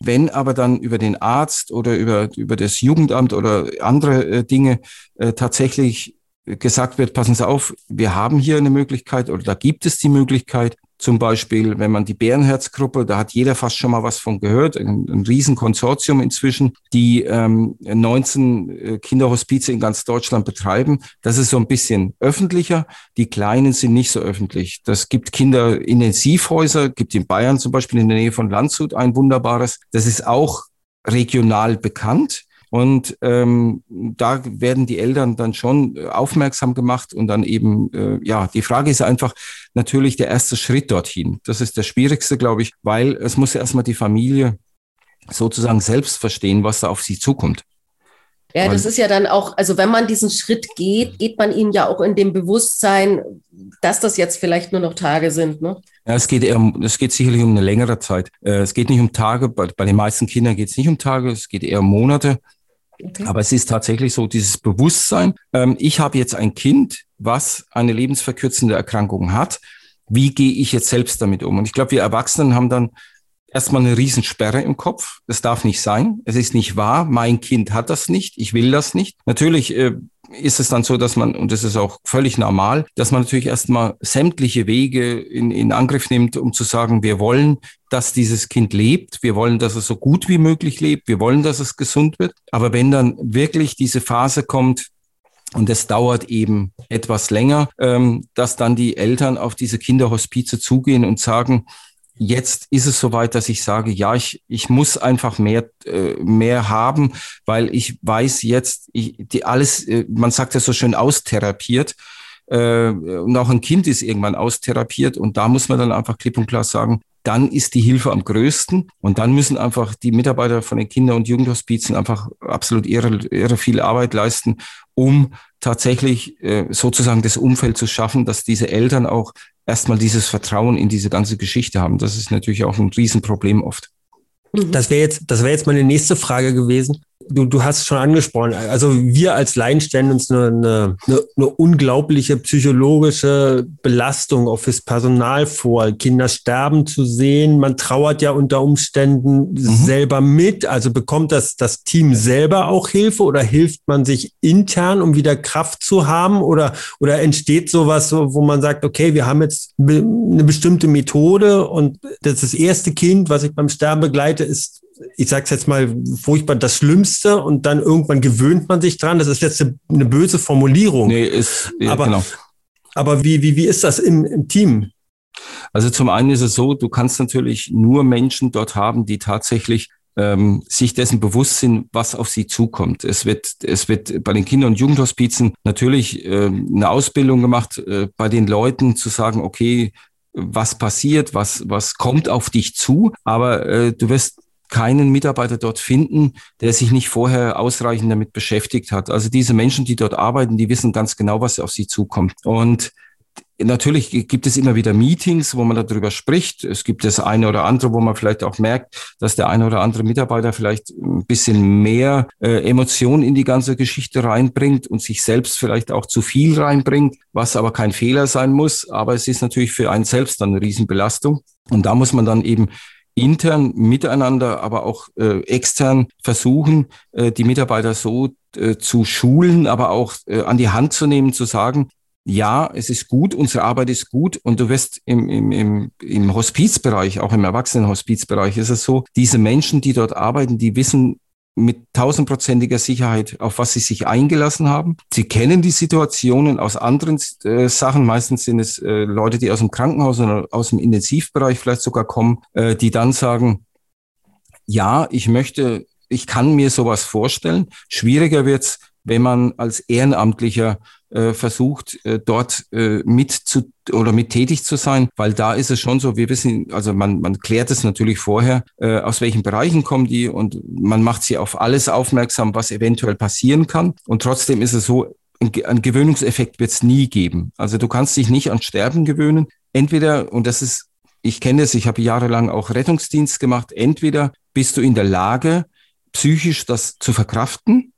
S3: Wenn aber dann über den Arzt oder über, über das Jugendamt oder andere äh, Dinge äh, tatsächlich gesagt wird, passen Sie auf, wir haben hier eine Möglichkeit oder da gibt es die Möglichkeit, zum Beispiel, wenn man die Bärenherzgruppe, da hat jeder fast schon mal was von gehört, ein, ein Riesenkonsortium inzwischen, die ähm, 19 äh, Kinderhospize in ganz Deutschland betreiben. Das ist so ein bisschen öffentlicher. Die kleinen sind nicht so öffentlich. Das gibt Kinderintensivhäuser, gibt in Bayern zum Beispiel in der Nähe von Landshut ein wunderbares. Das ist auch regional bekannt. Und ähm, da werden die Eltern dann schon äh, aufmerksam gemacht und dann eben, äh, ja, die Frage ist einfach natürlich der erste Schritt dorthin. Das ist der schwierigste, glaube ich, weil es muss erstmal die Familie sozusagen selbst verstehen, was da auf sie zukommt.
S1: Ja, das ist ja dann auch, also wenn man diesen Schritt geht, geht man ihnen ja auch in dem Bewusstsein, dass das jetzt vielleicht nur noch Tage sind. Ne?
S3: Ja, es geht eher, es geht sicherlich um eine längere Zeit. Äh, es geht nicht um Tage, bei, bei den meisten Kindern geht es nicht um Tage, es geht eher um Monate. Okay. Aber es ist tatsächlich so, dieses Bewusstsein, ähm, ich habe jetzt ein Kind, was eine lebensverkürzende Erkrankung hat. Wie gehe ich jetzt selbst damit um? Und ich glaube, wir Erwachsenen haben dann erstmal eine Riesensperre im Kopf. Das darf nicht sein. Es ist nicht wahr. Mein Kind hat das nicht. Ich will das nicht. Natürlich äh, ist es dann so, dass man, und das ist auch völlig normal, dass man natürlich erstmal sämtliche Wege in, in Angriff nimmt, um zu sagen, wir wollen, dass dieses Kind lebt, wir wollen, dass es so gut wie möglich lebt, wir wollen, dass es gesund wird. Aber wenn dann wirklich diese Phase kommt, und es dauert eben etwas länger, ähm, dass dann die Eltern auf diese Kinderhospize zugehen und sagen, jetzt ist es soweit, dass ich sage, ja, ich, ich muss einfach mehr, äh, mehr haben, weil ich weiß jetzt, ich, die alles, äh, man sagt ja so schön austherapiert. Äh, und auch ein Kind ist irgendwann austherapiert und da muss man dann einfach klipp und klar sagen, dann ist die Hilfe am größten und dann müssen einfach die Mitarbeiter von den Kinder- und Jugendhospizen einfach absolut irre, irre viel Arbeit leisten, um tatsächlich äh, sozusagen das Umfeld zu schaffen, dass diese Eltern auch erstmal dieses Vertrauen in diese ganze Geschichte haben. Das ist natürlich auch ein Riesenproblem oft.
S2: Das wäre jetzt, das wäre jetzt meine nächste Frage gewesen du, du hast es schon angesprochen. Also wir als Laien stellen uns eine, eine, eine unglaubliche psychologische Belastung auch fürs Personal vor. Kinder sterben zu sehen. Man trauert ja unter Umständen mhm. selber mit. Also bekommt das, das Team selber auch Hilfe oder hilft man sich intern, um wieder Kraft zu haben? Oder, oder entsteht sowas, wo man sagt, okay, wir haben jetzt eine bestimmte Methode und das, das erste Kind, was ich beim Sterben begleite, ist ich sage es jetzt mal furchtbar, das Schlimmste und dann irgendwann gewöhnt man sich dran. Das ist jetzt eine, eine böse Formulierung. Nee, ist, ja, aber, genau. aber wie, wie, wie ist das im, im Team?
S3: Also zum einen ist es so, du kannst natürlich nur Menschen dort haben, die tatsächlich ähm, sich dessen bewusst sind, was auf sie zukommt. Es wird, es wird bei den Kinder- und Jugendhospizen natürlich äh, eine Ausbildung gemacht, äh, bei den Leuten zu sagen, okay, was passiert, was, was kommt auf dich zu, aber äh, du wirst keinen Mitarbeiter dort finden, der sich nicht vorher ausreichend damit beschäftigt hat. Also diese Menschen, die dort arbeiten, die wissen ganz genau, was auf sie zukommt. Und Natürlich gibt es immer wieder Meetings, wo man darüber spricht. Es gibt das eine oder andere, wo man vielleicht auch merkt, dass der eine oder andere Mitarbeiter vielleicht ein bisschen mehr äh, Emotionen in die ganze Geschichte reinbringt und sich selbst vielleicht auch zu viel reinbringt, was aber kein Fehler sein muss. Aber es ist natürlich für einen selbst dann eine Riesenbelastung. Und da muss man dann eben intern miteinander, aber auch äh, extern versuchen, äh, die Mitarbeiter so äh, zu schulen, aber auch äh, an die Hand zu nehmen, zu sagen, ja, es ist gut, unsere Arbeit ist gut. Und du wirst im, im, im, im Hospizbereich, auch im Erwachsenenhospizbereich ist es so, diese Menschen, die dort arbeiten, die wissen mit tausendprozentiger Sicherheit, auf was sie sich eingelassen haben. Sie kennen die Situationen aus anderen äh, Sachen. Meistens sind es äh, Leute, die aus dem Krankenhaus oder aus dem Intensivbereich vielleicht sogar kommen, äh, die dann sagen, ja, ich möchte, ich kann mir sowas vorstellen. Schwieriger wird's, wenn man als Ehrenamtlicher äh, versucht, äh, dort äh, mit zu oder mit tätig zu sein, weil da ist es schon so, wir wissen, also man, man klärt es natürlich vorher, äh, aus welchen Bereichen kommen die und man macht sie auf alles aufmerksam, was eventuell passieren kann. Und trotzdem ist es so, ein Gewöhnungseffekt wird es nie geben. Also du kannst dich nicht an Sterben gewöhnen. Entweder, und das ist, ich kenne es, ich habe jahrelang auch Rettungsdienst gemacht, entweder bist du in der Lage, psychisch das zu verkraften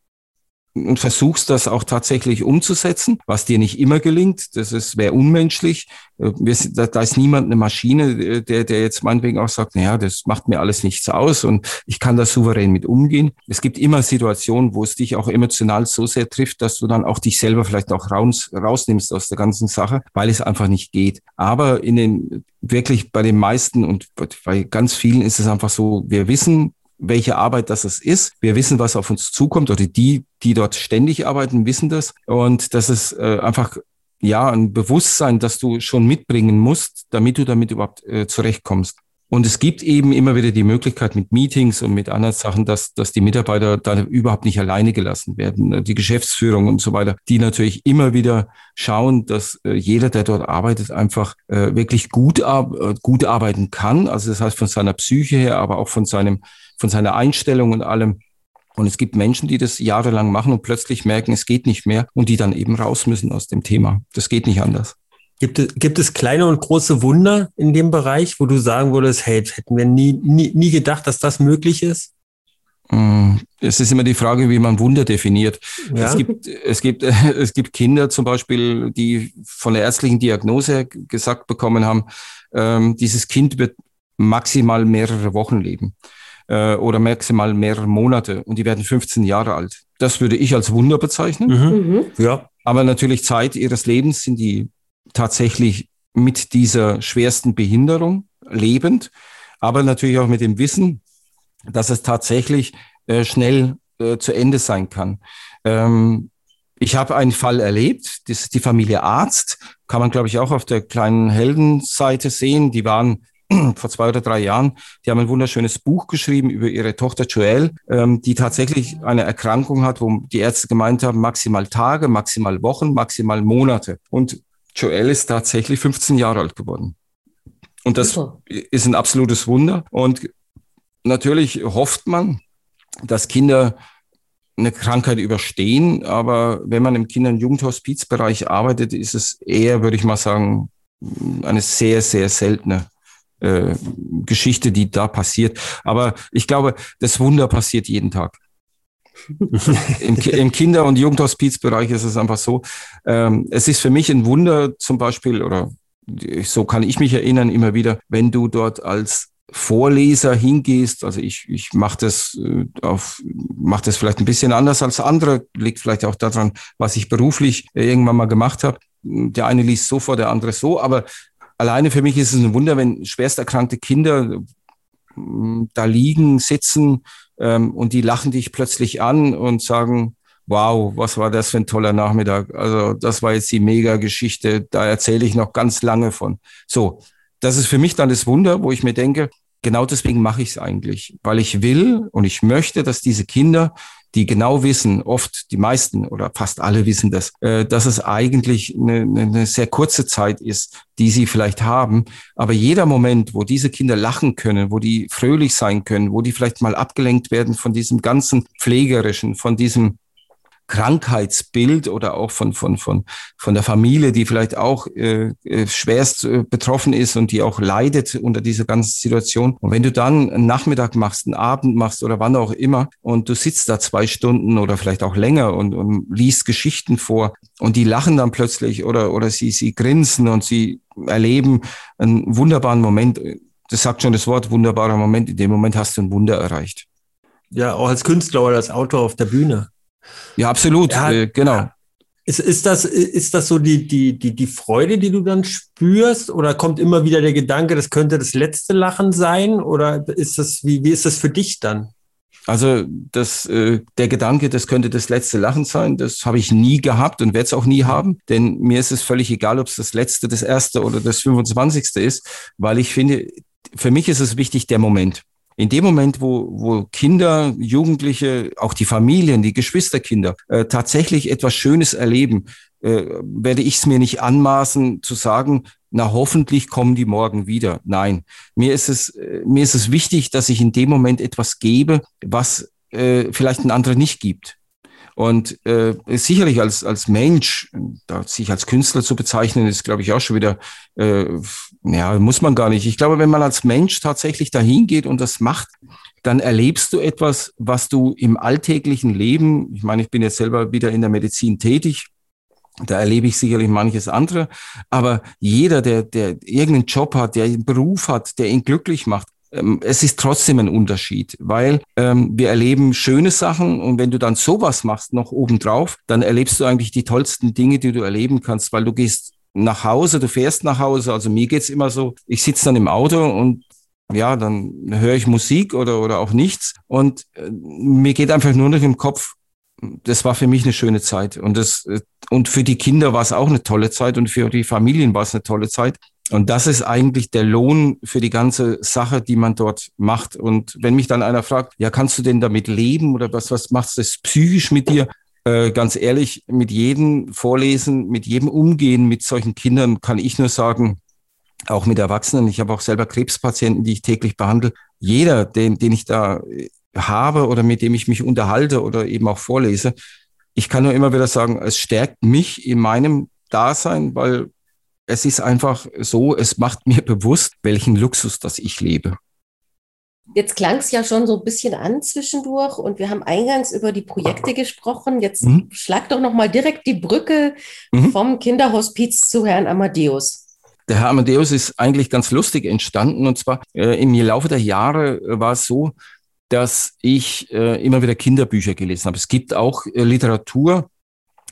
S3: und versuchst das auch tatsächlich umzusetzen, was dir nicht immer gelingt. Das wäre unmenschlich. Äh, wir, da, da ist niemand eine Maschine, äh, der, der jetzt meinetwegen auch sagt, naja, das macht mir alles nichts aus und ich kann da souverän mit umgehen. Es gibt immer Situationen, wo es dich auch emotional so sehr trifft, dass du dann auch dich selber vielleicht auch raus, rausnimmst aus der ganzen Sache, weil es einfach nicht geht. Aber in den wirklich bei den meisten und bei ganz vielen ist es einfach so, wir wissen, welche Arbeit das ist. Wir wissen, was auf uns zukommt oder die, die dort ständig arbeiten, wissen das. Und das ist äh, einfach ja ein Bewusstsein, das du schon mitbringen musst, damit du damit überhaupt äh, zurechtkommst. Und es gibt eben immer wieder die Möglichkeit mit Meetings und mit anderen Sachen, dass, dass die Mitarbeiter da überhaupt nicht alleine gelassen werden. Die Geschäftsführung und so weiter, die natürlich immer wieder schauen, dass äh, jeder, der dort arbeitet, einfach äh, wirklich gut, äh, gut arbeiten kann. Also das heißt von seiner Psyche her, aber auch von seinem von seiner Einstellung und allem. Und es gibt Menschen, die das jahrelang machen und plötzlich merken, es geht nicht mehr und die dann eben raus müssen aus dem Thema. Das geht nicht anders.
S2: Gibt es, gibt es kleine und große Wunder in dem Bereich, wo du sagen würdest, hey, hätten wir nie, nie, nie gedacht, dass das möglich ist?
S3: Mm, es ist immer die Frage, wie man Wunder definiert. Ja. Es, gibt, es, gibt, es gibt Kinder zum Beispiel, die von der ärztlichen Diagnose gesagt bekommen haben, ähm, dieses Kind wird maximal mehrere Wochen leben äh, oder maximal mehrere Monate und die werden 15 Jahre alt. Das würde ich als Wunder bezeichnen. Mhm. Mhm. Ja. Aber natürlich Zeit ihres Lebens sind die tatsächlich mit dieser schwersten Behinderung lebend, aber natürlich auch mit dem Wissen, dass es tatsächlich äh, schnell äh, zu Ende sein kann. Ähm, ich habe einen Fall erlebt, das ist die Familie Arzt, kann man glaube ich auch auf der kleinen Heldenseite sehen. Die waren vor zwei oder drei Jahren, die haben ein wunderschönes Buch geschrieben über ihre Tochter Joelle, ähm, die tatsächlich eine Erkrankung hat, wo die Ärzte gemeint haben, maximal Tage, maximal Wochen, maximal Monate. Und Joelle ist tatsächlich 15 Jahre alt geworden. Und das Super. ist ein absolutes Wunder. Und natürlich hofft man, dass Kinder eine Krankheit überstehen. Aber wenn man im Kinder- und Jugendhospizbereich arbeitet, ist es eher, würde ich mal sagen, eine sehr, sehr seltene äh, Geschichte, die da passiert. Aber ich glaube, das Wunder passiert jeden Tag. Im, Im, Kinder- und Jugendhospizbereich ist es einfach so. Ähm, es ist für mich ein Wunder zum Beispiel, oder so kann ich mich erinnern immer wieder, wenn du dort als Vorleser hingehst, also ich, ich mache das äh, auf, mache das vielleicht ein bisschen anders als andere, liegt vielleicht auch daran, was ich beruflich irgendwann mal gemacht habe. Der eine liest so vor, der andere so, aber alleine für mich ist es ein Wunder, wenn schwerst erkrankte Kinder mm, da liegen, sitzen ähm, und die lachen dich plötzlich an und sagen, wow, was war das für ein toller Nachmittag. Also das war jetzt die Mega-Geschichte, da erzähle ich noch ganz lange von. So, das ist für mich dann das Wunder, wo ich mir denke, genau deswegen mache ich es eigentlich, weil ich will und ich möchte, dass diese Kinder die genau wissen, oft die meisten oder fast alle wissen das, äh, dass es eigentlich eine, eine sehr kurze Zeit ist, die sie vielleicht haben. Aber jeder Moment, wo diese Kinder lachen können, wo die fröhlich sein können, wo die vielleicht mal abgelenkt werden von diesem ganzen Pflegerischen, von diesem Krankheitsbild oder auch von, von, von, von der Familie, die vielleicht auch äh, äh, schwerst äh, betroffen ist und die auch leidet unter dieser ganzen Situation. Und wenn du dann einen Nachmittag machst, einen Abend machst oder wann auch immer und du sitzt da zwei Stunden oder vielleicht auch länger und, und liest Geschichten vor und die lachen dann plötzlich oder, oder sie, sie grinsen und sie erleben einen wunderbaren Moment. Das sagt schon das Wort wunderbarer Moment. In dem Moment hast du ein Wunder erreicht.
S2: Ja, auch als Künstler oder als Autor auf der Bühne.
S3: Ja, absolut, ja, äh, genau.
S2: Ist, ist, das, ist das so die, die, die, die Freude, die du dann spürst? Oder kommt immer wieder der Gedanke, das könnte das letzte Lachen sein? Oder ist das, wie, wie ist das für dich dann?
S3: Also das, äh, der Gedanke, das könnte das letzte Lachen sein, das habe ich nie gehabt und werde es auch nie haben. Denn mir ist es völlig egal, ob es das letzte, das erste oder das 25. ist, weil ich finde, für mich ist es wichtig, der Moment. In dem Moment, wo, wo Kinder, Jugendliche, auch die Familien, die Geschwisterkinder äh, tatsächlich etwas Schönes erleben, äh, werde ich es mir nicht anmaßen zu sagen, na hoffentlich kommen die morgen wieder. Nein, mir ist es, äh, mir ist es wichtig, dass ich in dem Moment etwas gebe, was äh, vielleicht ein anderer nicht gibt. Und äh, sicherlich als, als Mensch, da sich als Künstler zu bezeichnen, ist, glaube ich, auch schon wieder, äh, ja, muss man gar nicht. Ich glaube, wenn man als Mensch tatsächlich dahin geht und das macht, dann erlebst du etwas, was du im alltäglichen Leben, ich meine, ich bin jetzt selber wieder in der Medizin tätig, da erlebe ich sicherlich manches andere. Aber jeder, der, der irgendeinen Job hat, der einen Beruf hat, der ihn glücklich macht, ähm, es ist trotzdem ein Unterschied, weil ähm, wir erleben schöne Sachen und wenn du dann sowas machst noch obendrauf, dann erlebst du eigentlich die tollsten Dinge, die du erleben kannst, weil du gehst nach Hause, du fährst nach Hause. Also mir geht's immer so, ich sitze dann im Auto und ja, dann höre ich Musik oder, oder auch nichts und äh, mir geht einfach nur noch im Kopf, das war für mich eine schöne Zeit und das äh, und für die Kinder war es auch eine tolle Zeit und für die Familien war es eine tolle Zeit. Und das ist eigentlich der Lohn für die ganze Sache, die man dort macht. Und wenn mich dann einer fragt, ja, kannst du denn damit leben oder was, was machst du das psychisch mit dir? Äh, ganz ehrlich, mit jedem Vorlesen, mit jedem Umgehen mit solchen Kindern kann ich nur sagen, auch mit Erwachsenen, ich habe auch selber Krebspatienten, die ich täglich behandle. Jeder, den, den ich da habe oder mit dem ich mich unterhalte oder eben auch vorlese, ich kann nur immer wieder sagen, es stärkt mich in meinem Dasein, weil es ist einfach so, es macht mir bewusst, welchen Luxus das ich lebe.
S1: Jetzt klang es ja schon so ein bisschen an zwischendurch und wir haben eingangs über die Projekte gesprochen. Jetzt mhm. schlag doch noch mal direkt die Brücke mhm. vom Kinderhospiz zu Herrn Amadeus.
S3: Der Herr Amadeus ist eigentlich ganz lustig entstanden und zwar äh, im Laufe der Jahre äh, war es so, dass ich äh, immer wieder Kinderbücher gelesen habe. Es gibt auch äh, Literatur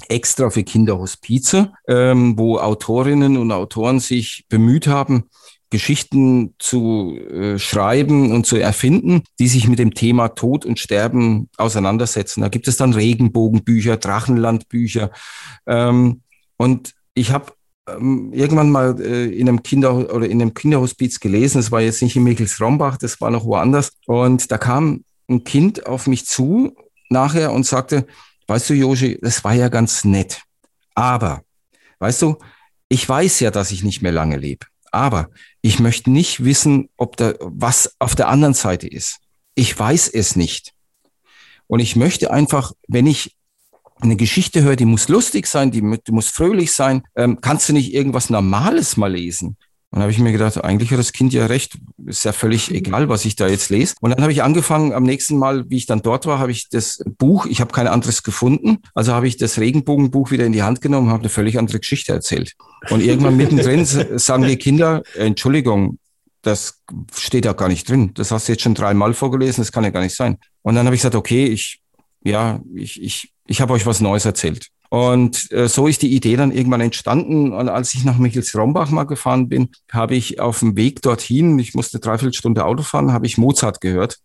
S3: extra für Kinderhospize, ähm, wo Autorinnen und Autoren sich bemüht haben, Geschichten zu äh, schreiben und zu erfinden, die sich mit dem Thema Tod und Sterben auseinandersetzen. Da gibt es dann Regenbogenbücher, Drachenlandbücher. Ähm, und ich habe ähm, irgendwann mal äh, in einem Kinder oder in einem Kinderhospiz gelesen. Das war jetzt nicht in Michels-Rombach, das war noch woanders. Und da kam ein Kind auf mich zu nachher und sagte, weißt du, Joshi, das war ja ganz nett. Aber, weißt du, ich weiß ja, dass ich nicht mehr lange lebe. Aber ich möchte nicht wissen, ob da was auf der anderen Seite ist. Ich weiß es nicht. Und ich möchte einfach, wenn ich eine Geschichte höre, die muss lustig sein, die, die muss fröhlich sein. Ähm, kannst du nicht irgendwas Normales mal lesen? Und dann habe ich mir gedacht, eigentlich hat das Kind ja recht, ist ja völlig egal, was ich da jetzt lese. Und dann habe ich angefangen, am nächsten Mal, wie ich dann dort war, habe ich das Buch, ich habe kein anderes gefunden, also habe ich das Regenbogenbuch wieder in die Hand genommen und habe eine völlig andere Geschichte erzählt. Und irgendwann mittendrin sagen die Kinder, Entschuldigung, das steht ja gar nicht drin. Das hast du jetzt schon dreimal vorgelesen, das kann ja gar nicht sein. Und dann habe ich gesagt, okay, ich, ja, ich, ich ich habe euch was Neues erzählt. Und äh, so ist die Idee dann irgendwann entstanden. Und als ich nach Michels-Rombach mal gefahren bin, habe ich auf dem Weg dorthin, ich musste dreiviertel Stunde Auto fahren, habe ich Mozart gehört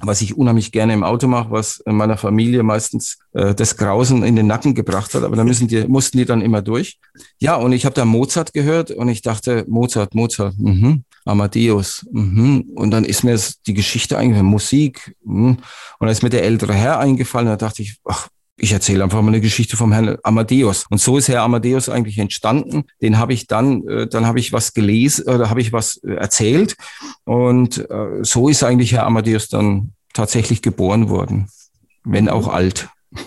S3: was ich unheimlich gerne im Auto mache, was meiner Familie meistens äh, das Grausen in den Nacken gebracht hat, aber da müssen die, mussten die dann immer durch. Ja, und ich habe da Mozart gehört und ich dachte, Mozart, Mozart, mhm, Amadeus, mhm. und dann ist mir die Geschichte eingefallen, Musik, mhm. und dann ist mir der ältere Herr eingefallen, da dachte ich, ach, ich erzähle einfach mal eine Geschichte vom Herrn Amadeus. Und so ist Herr Amadeus eigentlich entstanden. Den habe ich dann, äh, dann habe ich was gelesen oder habe ich was äh, erzählt. Und äh, so ist eigentlich Herr Amadeus dann tatsächlich geboren worden, wenn auch alt.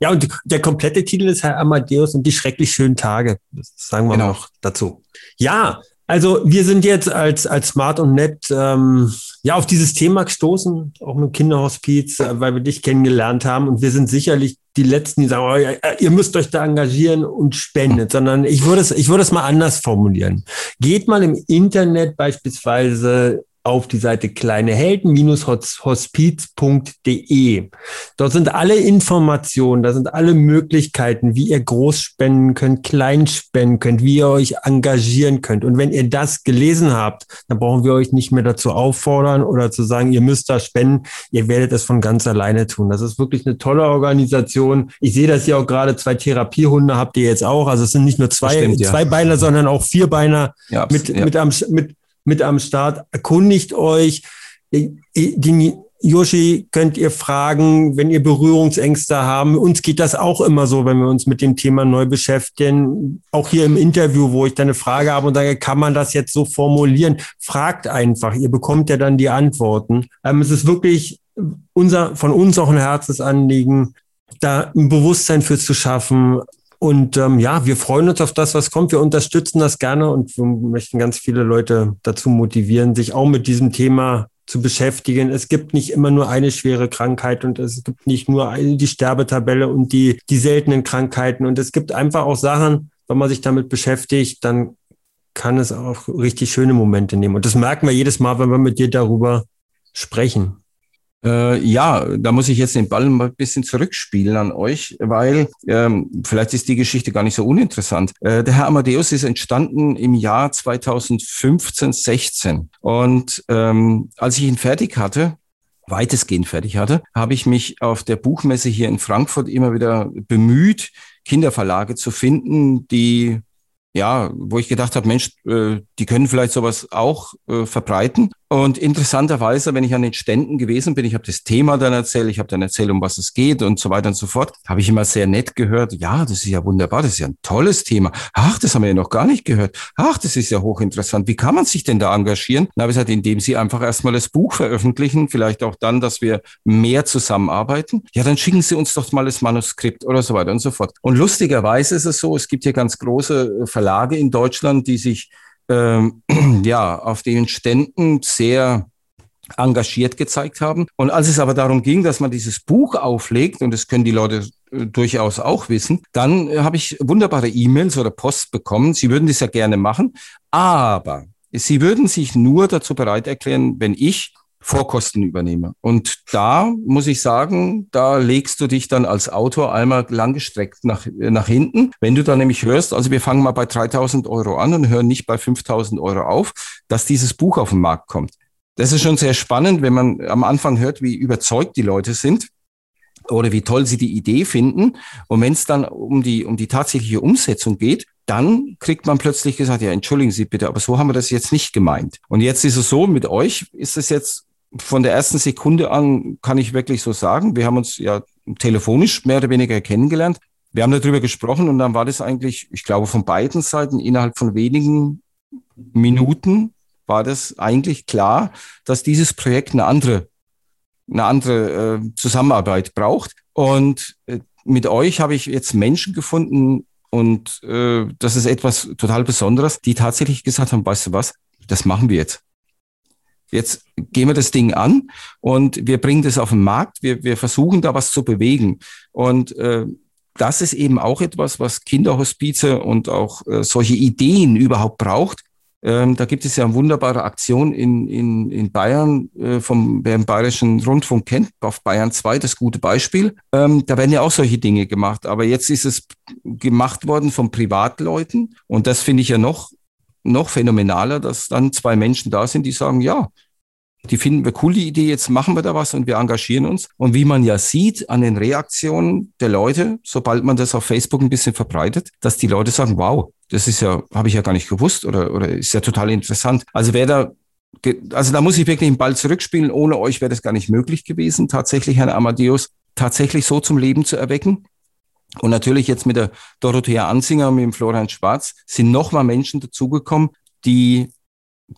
S2: ja, und der komplette Titel ist Herr Amadeus und die schrecklich schönen Tage. Das sagen wir genau. noch dazu. Ja, also wir sind jetzt als, als Smart und Nett ähm, ja auf dieses Thema gestoßen, auch mit Kinderhospiz, äh, weil wir dich kennengelernt haben. Und wir sind sicherlich die Letzten, die sagen, oh, ja, ihr müsst euch da engagieren und spendet, sondern ich würde es, ich würde es mal anders formulieren. Geht mal im Internet beispielsweise auf die Seite kleinehelden-hospiz.de. Dort sind alle Informationen, da sind alle Möglichkeiten, wie ihr groß spenden könnt, klein spenden könnt, wie ihr euch engagieren könnt. Und wenn ihr das gelesen habt, dann brauchen wir euch nicht mehr dazu auffordern oder zu sagen, ihr müsst da spenden. Ihr werdet es von ganz alleine tun. Das ist wirklich eine tolle Organisation. Ich sehe, dass ihr auch gerade zwei Therapiehunde habt, ihr jetzt auch. Also es sind nicht nur zwei, Stimmt, ja. zwei Beiner, sondern auch vier Beiner ja, mit, ja. mit, am, mit, mit am Start. Erkundigt euch. Die Yoshi könnt ihr fragen, wenn ihr Berührungsängste haben. Uns geht das auch immer so, wenn wir uns mit dem Thema neu beschäftigen. Auch hier im Interview, wo ich dann eine Frage habe und sage, kann man das jetzt so formulieren? Fragt einfach. Ihr bekommt ja dann die Antworten. Ähm, es ist wirklich unser, von uns auch ein Herzensanliegen, da ein Bewusstsein für zu schaffen, und ähm, ja, wir freuen uns auf das, was kommt. Wir unterstützen das gerne und wir möchten ganz viele Leute dazu motivieren, sich auch mit diesem Thema zu beschäftigen. Es gibt nicht immer nur eine schwere Krankheit und es gibt nicht nur die Sterbetabelle und die, die seltenen Krankheiten. Und es gibt einfach auch Sachen, wenn man sich damit beschäftigt, dann kann es auch richtig schöne Momente nehmen. Und das merken wir jedes Mal, wenn wir mit dir darüber sprechen.
S3: Äh, ja, da muss ich jetzt den Ball mal ein bisschen zurückspielen an euch, weil ähm, vielleicht ist die Geschichte gar nicht so uninteressant. Äh, der Herr Amadeus ist entstanden im Jahr 2015, 16. Und ähm, als ich ihn fertig hatte, weitestgehend fertig hatte, habe ich mich auf der Buchmesse hier in Frankfurt immer wieder bemüht, Kinderverlage zu finden, die ja, wo ich gedacht habe, Mensch, äh, die können vielleicht sowas auch äh, verbreiten. Und interessanterweise, wenn ich an den Ständen gewesen bin, ich habe das Thema dann erzählt, ich habe dann erzählt, um was es geht und so weiter und so fort, habe ich immer sehr nett gehört, ja, das ist ja wunderbar, das ist ja ein tolles Thema. Ach, das haben wir ja noch gar nicht gehört. Ach, das ist ja hochinteressant. Wie kann man sich denn da engagieren? Dann habe ich gesagt, indem Sie einfach erstmal das Buch veröffentlichen, vielleicht auch dann, dass wir mehr zusammenarbeiten. Ja, dann schicken Sie uns doch mal das Manuskript oder so weiter und so fort. Und lustigerweise ist es so, es gibt hier ganz große Verlage in Deutschland, die sich ähm, ja, auf den Ständen sehr engagiert gezeigt haben. Und als es aber darum ging, dass man dieses Buch auflegt, und das können die Leute äh, durchaus auch wissen, dann äh, habe ich wunderbare E-Mails oder Post bekommen. Sie würden das ja gerne machen, aber Sie würden sich nur dazu bereit erklären, wenn ich Vorkosten übernehme. Und da muss ich sagen, da legst du dich dann als Autor einmal langgestreckt nach, nach hinten. Wenn du dann nämlich hörst, also wir fangen mal bei 3000 Euro an und hören nicht bei 5000 Euro auf, dass dieses Buch auf den Markt kommt. Das ist schon sehr spannend, wenn man am Anfang hört, wie überzeugt die Leute sind oder wie toll sie die Idee finden. Und wenn es dann um die, um die tatsächliche Umsetzung geht, dann kriegt man plötzlich gesagt, ja, entschuldigen Sie bitte, aber so haben wir das jetzt nicht gemeint. Und jetzt ist es so, mit euch ist es jetzt von der ersten Sekunde an kann ich wirklich so sagen, wir haben uns ja telefonisch mehr oder weniger kennengelernt. Wir haben darüber gesprochen und dann war das eigentlich, ich glaube, von beiden Seiten innerhalb von wenigen Minuten war das eigentlich klar, dass dieses Projekt eine andere, eine andere äh, Zusammenarbeit braucht. Und äh, mit euch habe ich jetzt Menschen gefunden und äh, das ist etwas total Besonderes, die tatsächlich gesagt haben, weißt du was, das machen wir jetzt. Jetzt gehen wir das Ding an und wir bringen das auf den Markt. Wir, wir versuchen da was zu bewegen. Und äh, das ist eben auch etwas, was Kinderhospize und auch äh, solche Ideen überhaupt braucht. Ähm, da gibt es ja eine wunderbare Aktion in, in, in Bayern, äh, vom, wer im Bayerischen Rundfunk kennt, auf Bayern 2, das gute Beispiel. Ähm, da werden ja auch solche Dinge gemacht. Aber jetzt ist es gemacht worden von Privatleuten. Und das finde ich ja noch noch phänomenaler, dass dann zwei Menschen da sind, die sagen, ja, die finden wir cool, die Idee, jetzt machen wir da was und wir engagieren uns. Und wie man ja sieht an den Reaktionen der Leute, sobald man das auf Facebook ein bisschen verbreitet, dass die Leute sagen, wow, das ist ja, habe ich ja gar nicht gewusst oder, oder ist ja total interessant. Also wer da also da muss ich wirklich den Ball zurückspielen. Ohne euch wäre das gar nicht möglich gewesen, tatsächlich Herrn Amadeus tatsächlich so zum Leben zu erwecken. Und natürlich jetzt mit der Dorothea Ansinger und mit dem Florian Schwarz sind nochmal Menschen dazugekommen, die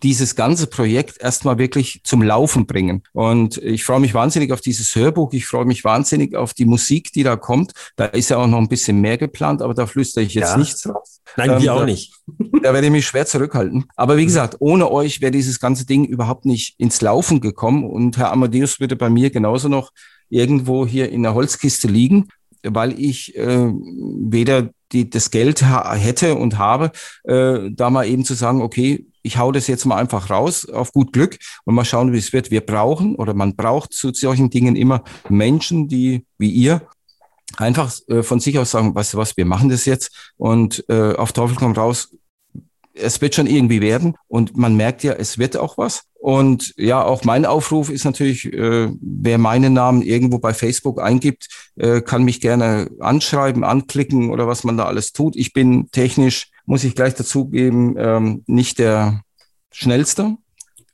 S3: dieses ganze Projekt erstmal wirklich zum Laufen bringen. Und ich freue mich wahnsinnig auf dieses Hörbuch. Ich freue mich wahnsinnig auf die Musik, die da kommt. Da ist ja auch noch ein bisschen mehr geplant, aber da flüstere ich jetzt ja. nichts raus.
S2: Nein, ähm, wir auch nicht.
S3: Da werde ich mich schwer zurückhalten. Aber wie gesagt, ohne euch wäre dieses ganze Ding überhaupt nicht ins Laufen gekommen. Und Herr Amadeus würde bei mir genauso noch irgendwo hier in der Holzkiste liegen weil ich äh, weder die, das Geld hätte und habe, äh, da mal eben zu sagen, okay, ich hau das jetzt mal einfach raus auf gut Glück und mal schauen, wie es wird. Wir brauchen oder man braucht zu solchen Dingen immer Menschen, die wie ihr einfach äh, von sich aus sagen, weißt du was, wir machen das jetzt und äh, auf Teufel komm raus, es wird schon irgendwie werden und man merkt ja, es wird auch was. Und ja, auch mein Aufruf ist natürlich, äh, wer meinen Namen irgendwo bei Facebook eingibt, äh, kann mich gerne anschreiben, anklicken oder was man da alles tut. Ich bin technisch, muss ich gleich dazugeben, ähm, nicht der schnellste,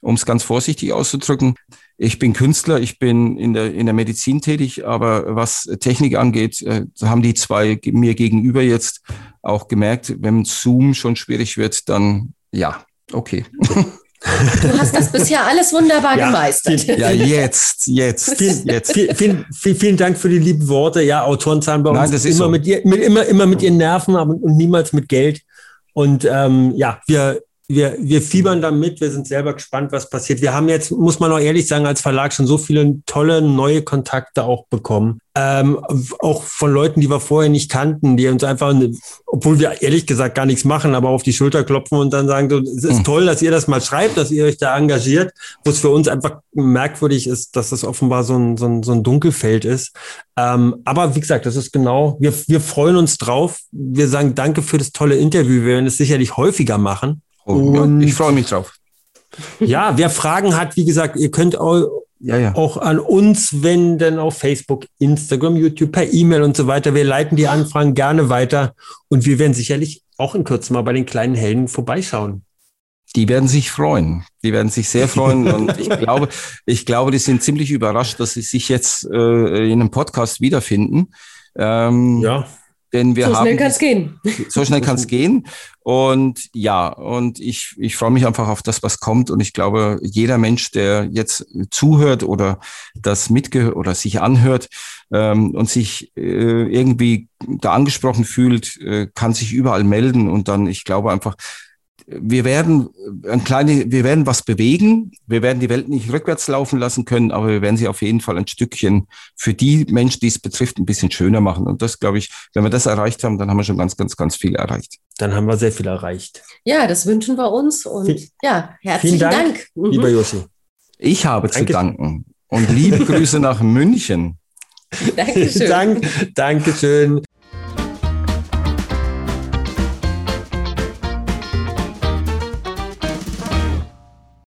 S3: um es ganz vorsichtig auszudrücken. Ich bin Künstler, ich bin in der, in der Medizin tätig, aber was Technik angeht, äh, haben die zwei mir gegenüber jetzt auch gemerkt, wenn Zoom schon schwierig wird, dann ja, okay.
S1: Du hast das bisher alles wunderbar ja, gemeistert.
S3: Viel, ja, jetzt, jetzt,
S2: vielen,
S3: jetzt.
S2: Vielen, vielen, vielen, Dank für die lieben Worte. Ja, Autoren zahlen bei uns
S3: Nein, das ist
S2: immer,
S3: so.
S2: mit ihr, mit, immer, immer mit ihren Nerven und niemals mit Geld. Und ähm, ja, wir, wir, wir fiebern damit, wir sind selber gespannt, was passiert. Wir haben jetzt, muss man auch ehrlich sagen, als Verlag schon so viele tolle neue Kontakte auch bekommen. Ähm, auch von Leuten, die wir vorher nicht kannten, die uns einfach, obwohl wir ehrlich gesagt gar nichts machen, aber auf die Schulter klopfen und dann sagen, so, es ist mhm. toll, dass ihr das mal schreibt, dass ihr euch da engagiert, wo es für uns einfach merkwürdig ist, dass das offenbar so ein, so ein, so ein Dunkelfeld ist. Ähm, aber wie gesagt, das ist genau, wir, wir freuen uns drauf. Wir sagen danke für das tolle Interview. Wir werden es sicherlich häufiger machen.
S3: Und ich freue mich drauf.
S2: Ja, wer Fragen hat, wie gesagt, ihr könnt auch, ja, ja. auch an uns wenden auf Facebook, Instagram, YouTube, per E-Mail und so weiter. Wir leiten die Anfragen gerne weiter und wir werden sicherlich auch in Kürze mal bei den kleinen Helden vorbeischauen.
S3: Die werden sich freuen. Die werden sich sehr freuen. Und ich glaube, ich glaube, die sind ziemlich überrascht, dass sie sich jetzt äh, in einem Podcast wiederfinden.
S2: Ähm, ja.
S3: Denn wir
S1: so
S3: schnell
S1: kann es gehen.
S3: So schnell kann es gehen. Und ja, und ich, ich freue mich einfach auf das, was kommt. Und ich glaube, jeder Mensch, der jetzt zuhört oder das mitgehört oder sich anhört ähm, und sich äh, irgendwie da angesprochen fühlt, äh, kann sich überall melden. Und dann, ich glaube einfach, wir werden ein kleine, wir werden was bewegen. Wir werden die Welt nicht rückwärts laufen lassen können, aber wir werden sie auf jeden Fall ein Stückchen für die Menschen, die es betrifft, ein bisschen schöner machen. Und das, glaube ich, wenn wir das erreicht haben, dann haben wir schon ganz, ganz, ganz viel erreicht.
S2: Dann haben wir sehr viel erreicht.
S1: Ja, das wünschen wir uns und Viel, ja, herzlichen
S2: Dank,
S1: Dank.
S2: Mhm. lieber Josi.
S3: Ich habe Danke. zu danken und liebe Grüße nach München.
S1: Dankeschön.
S2: Dank, Dankeschön.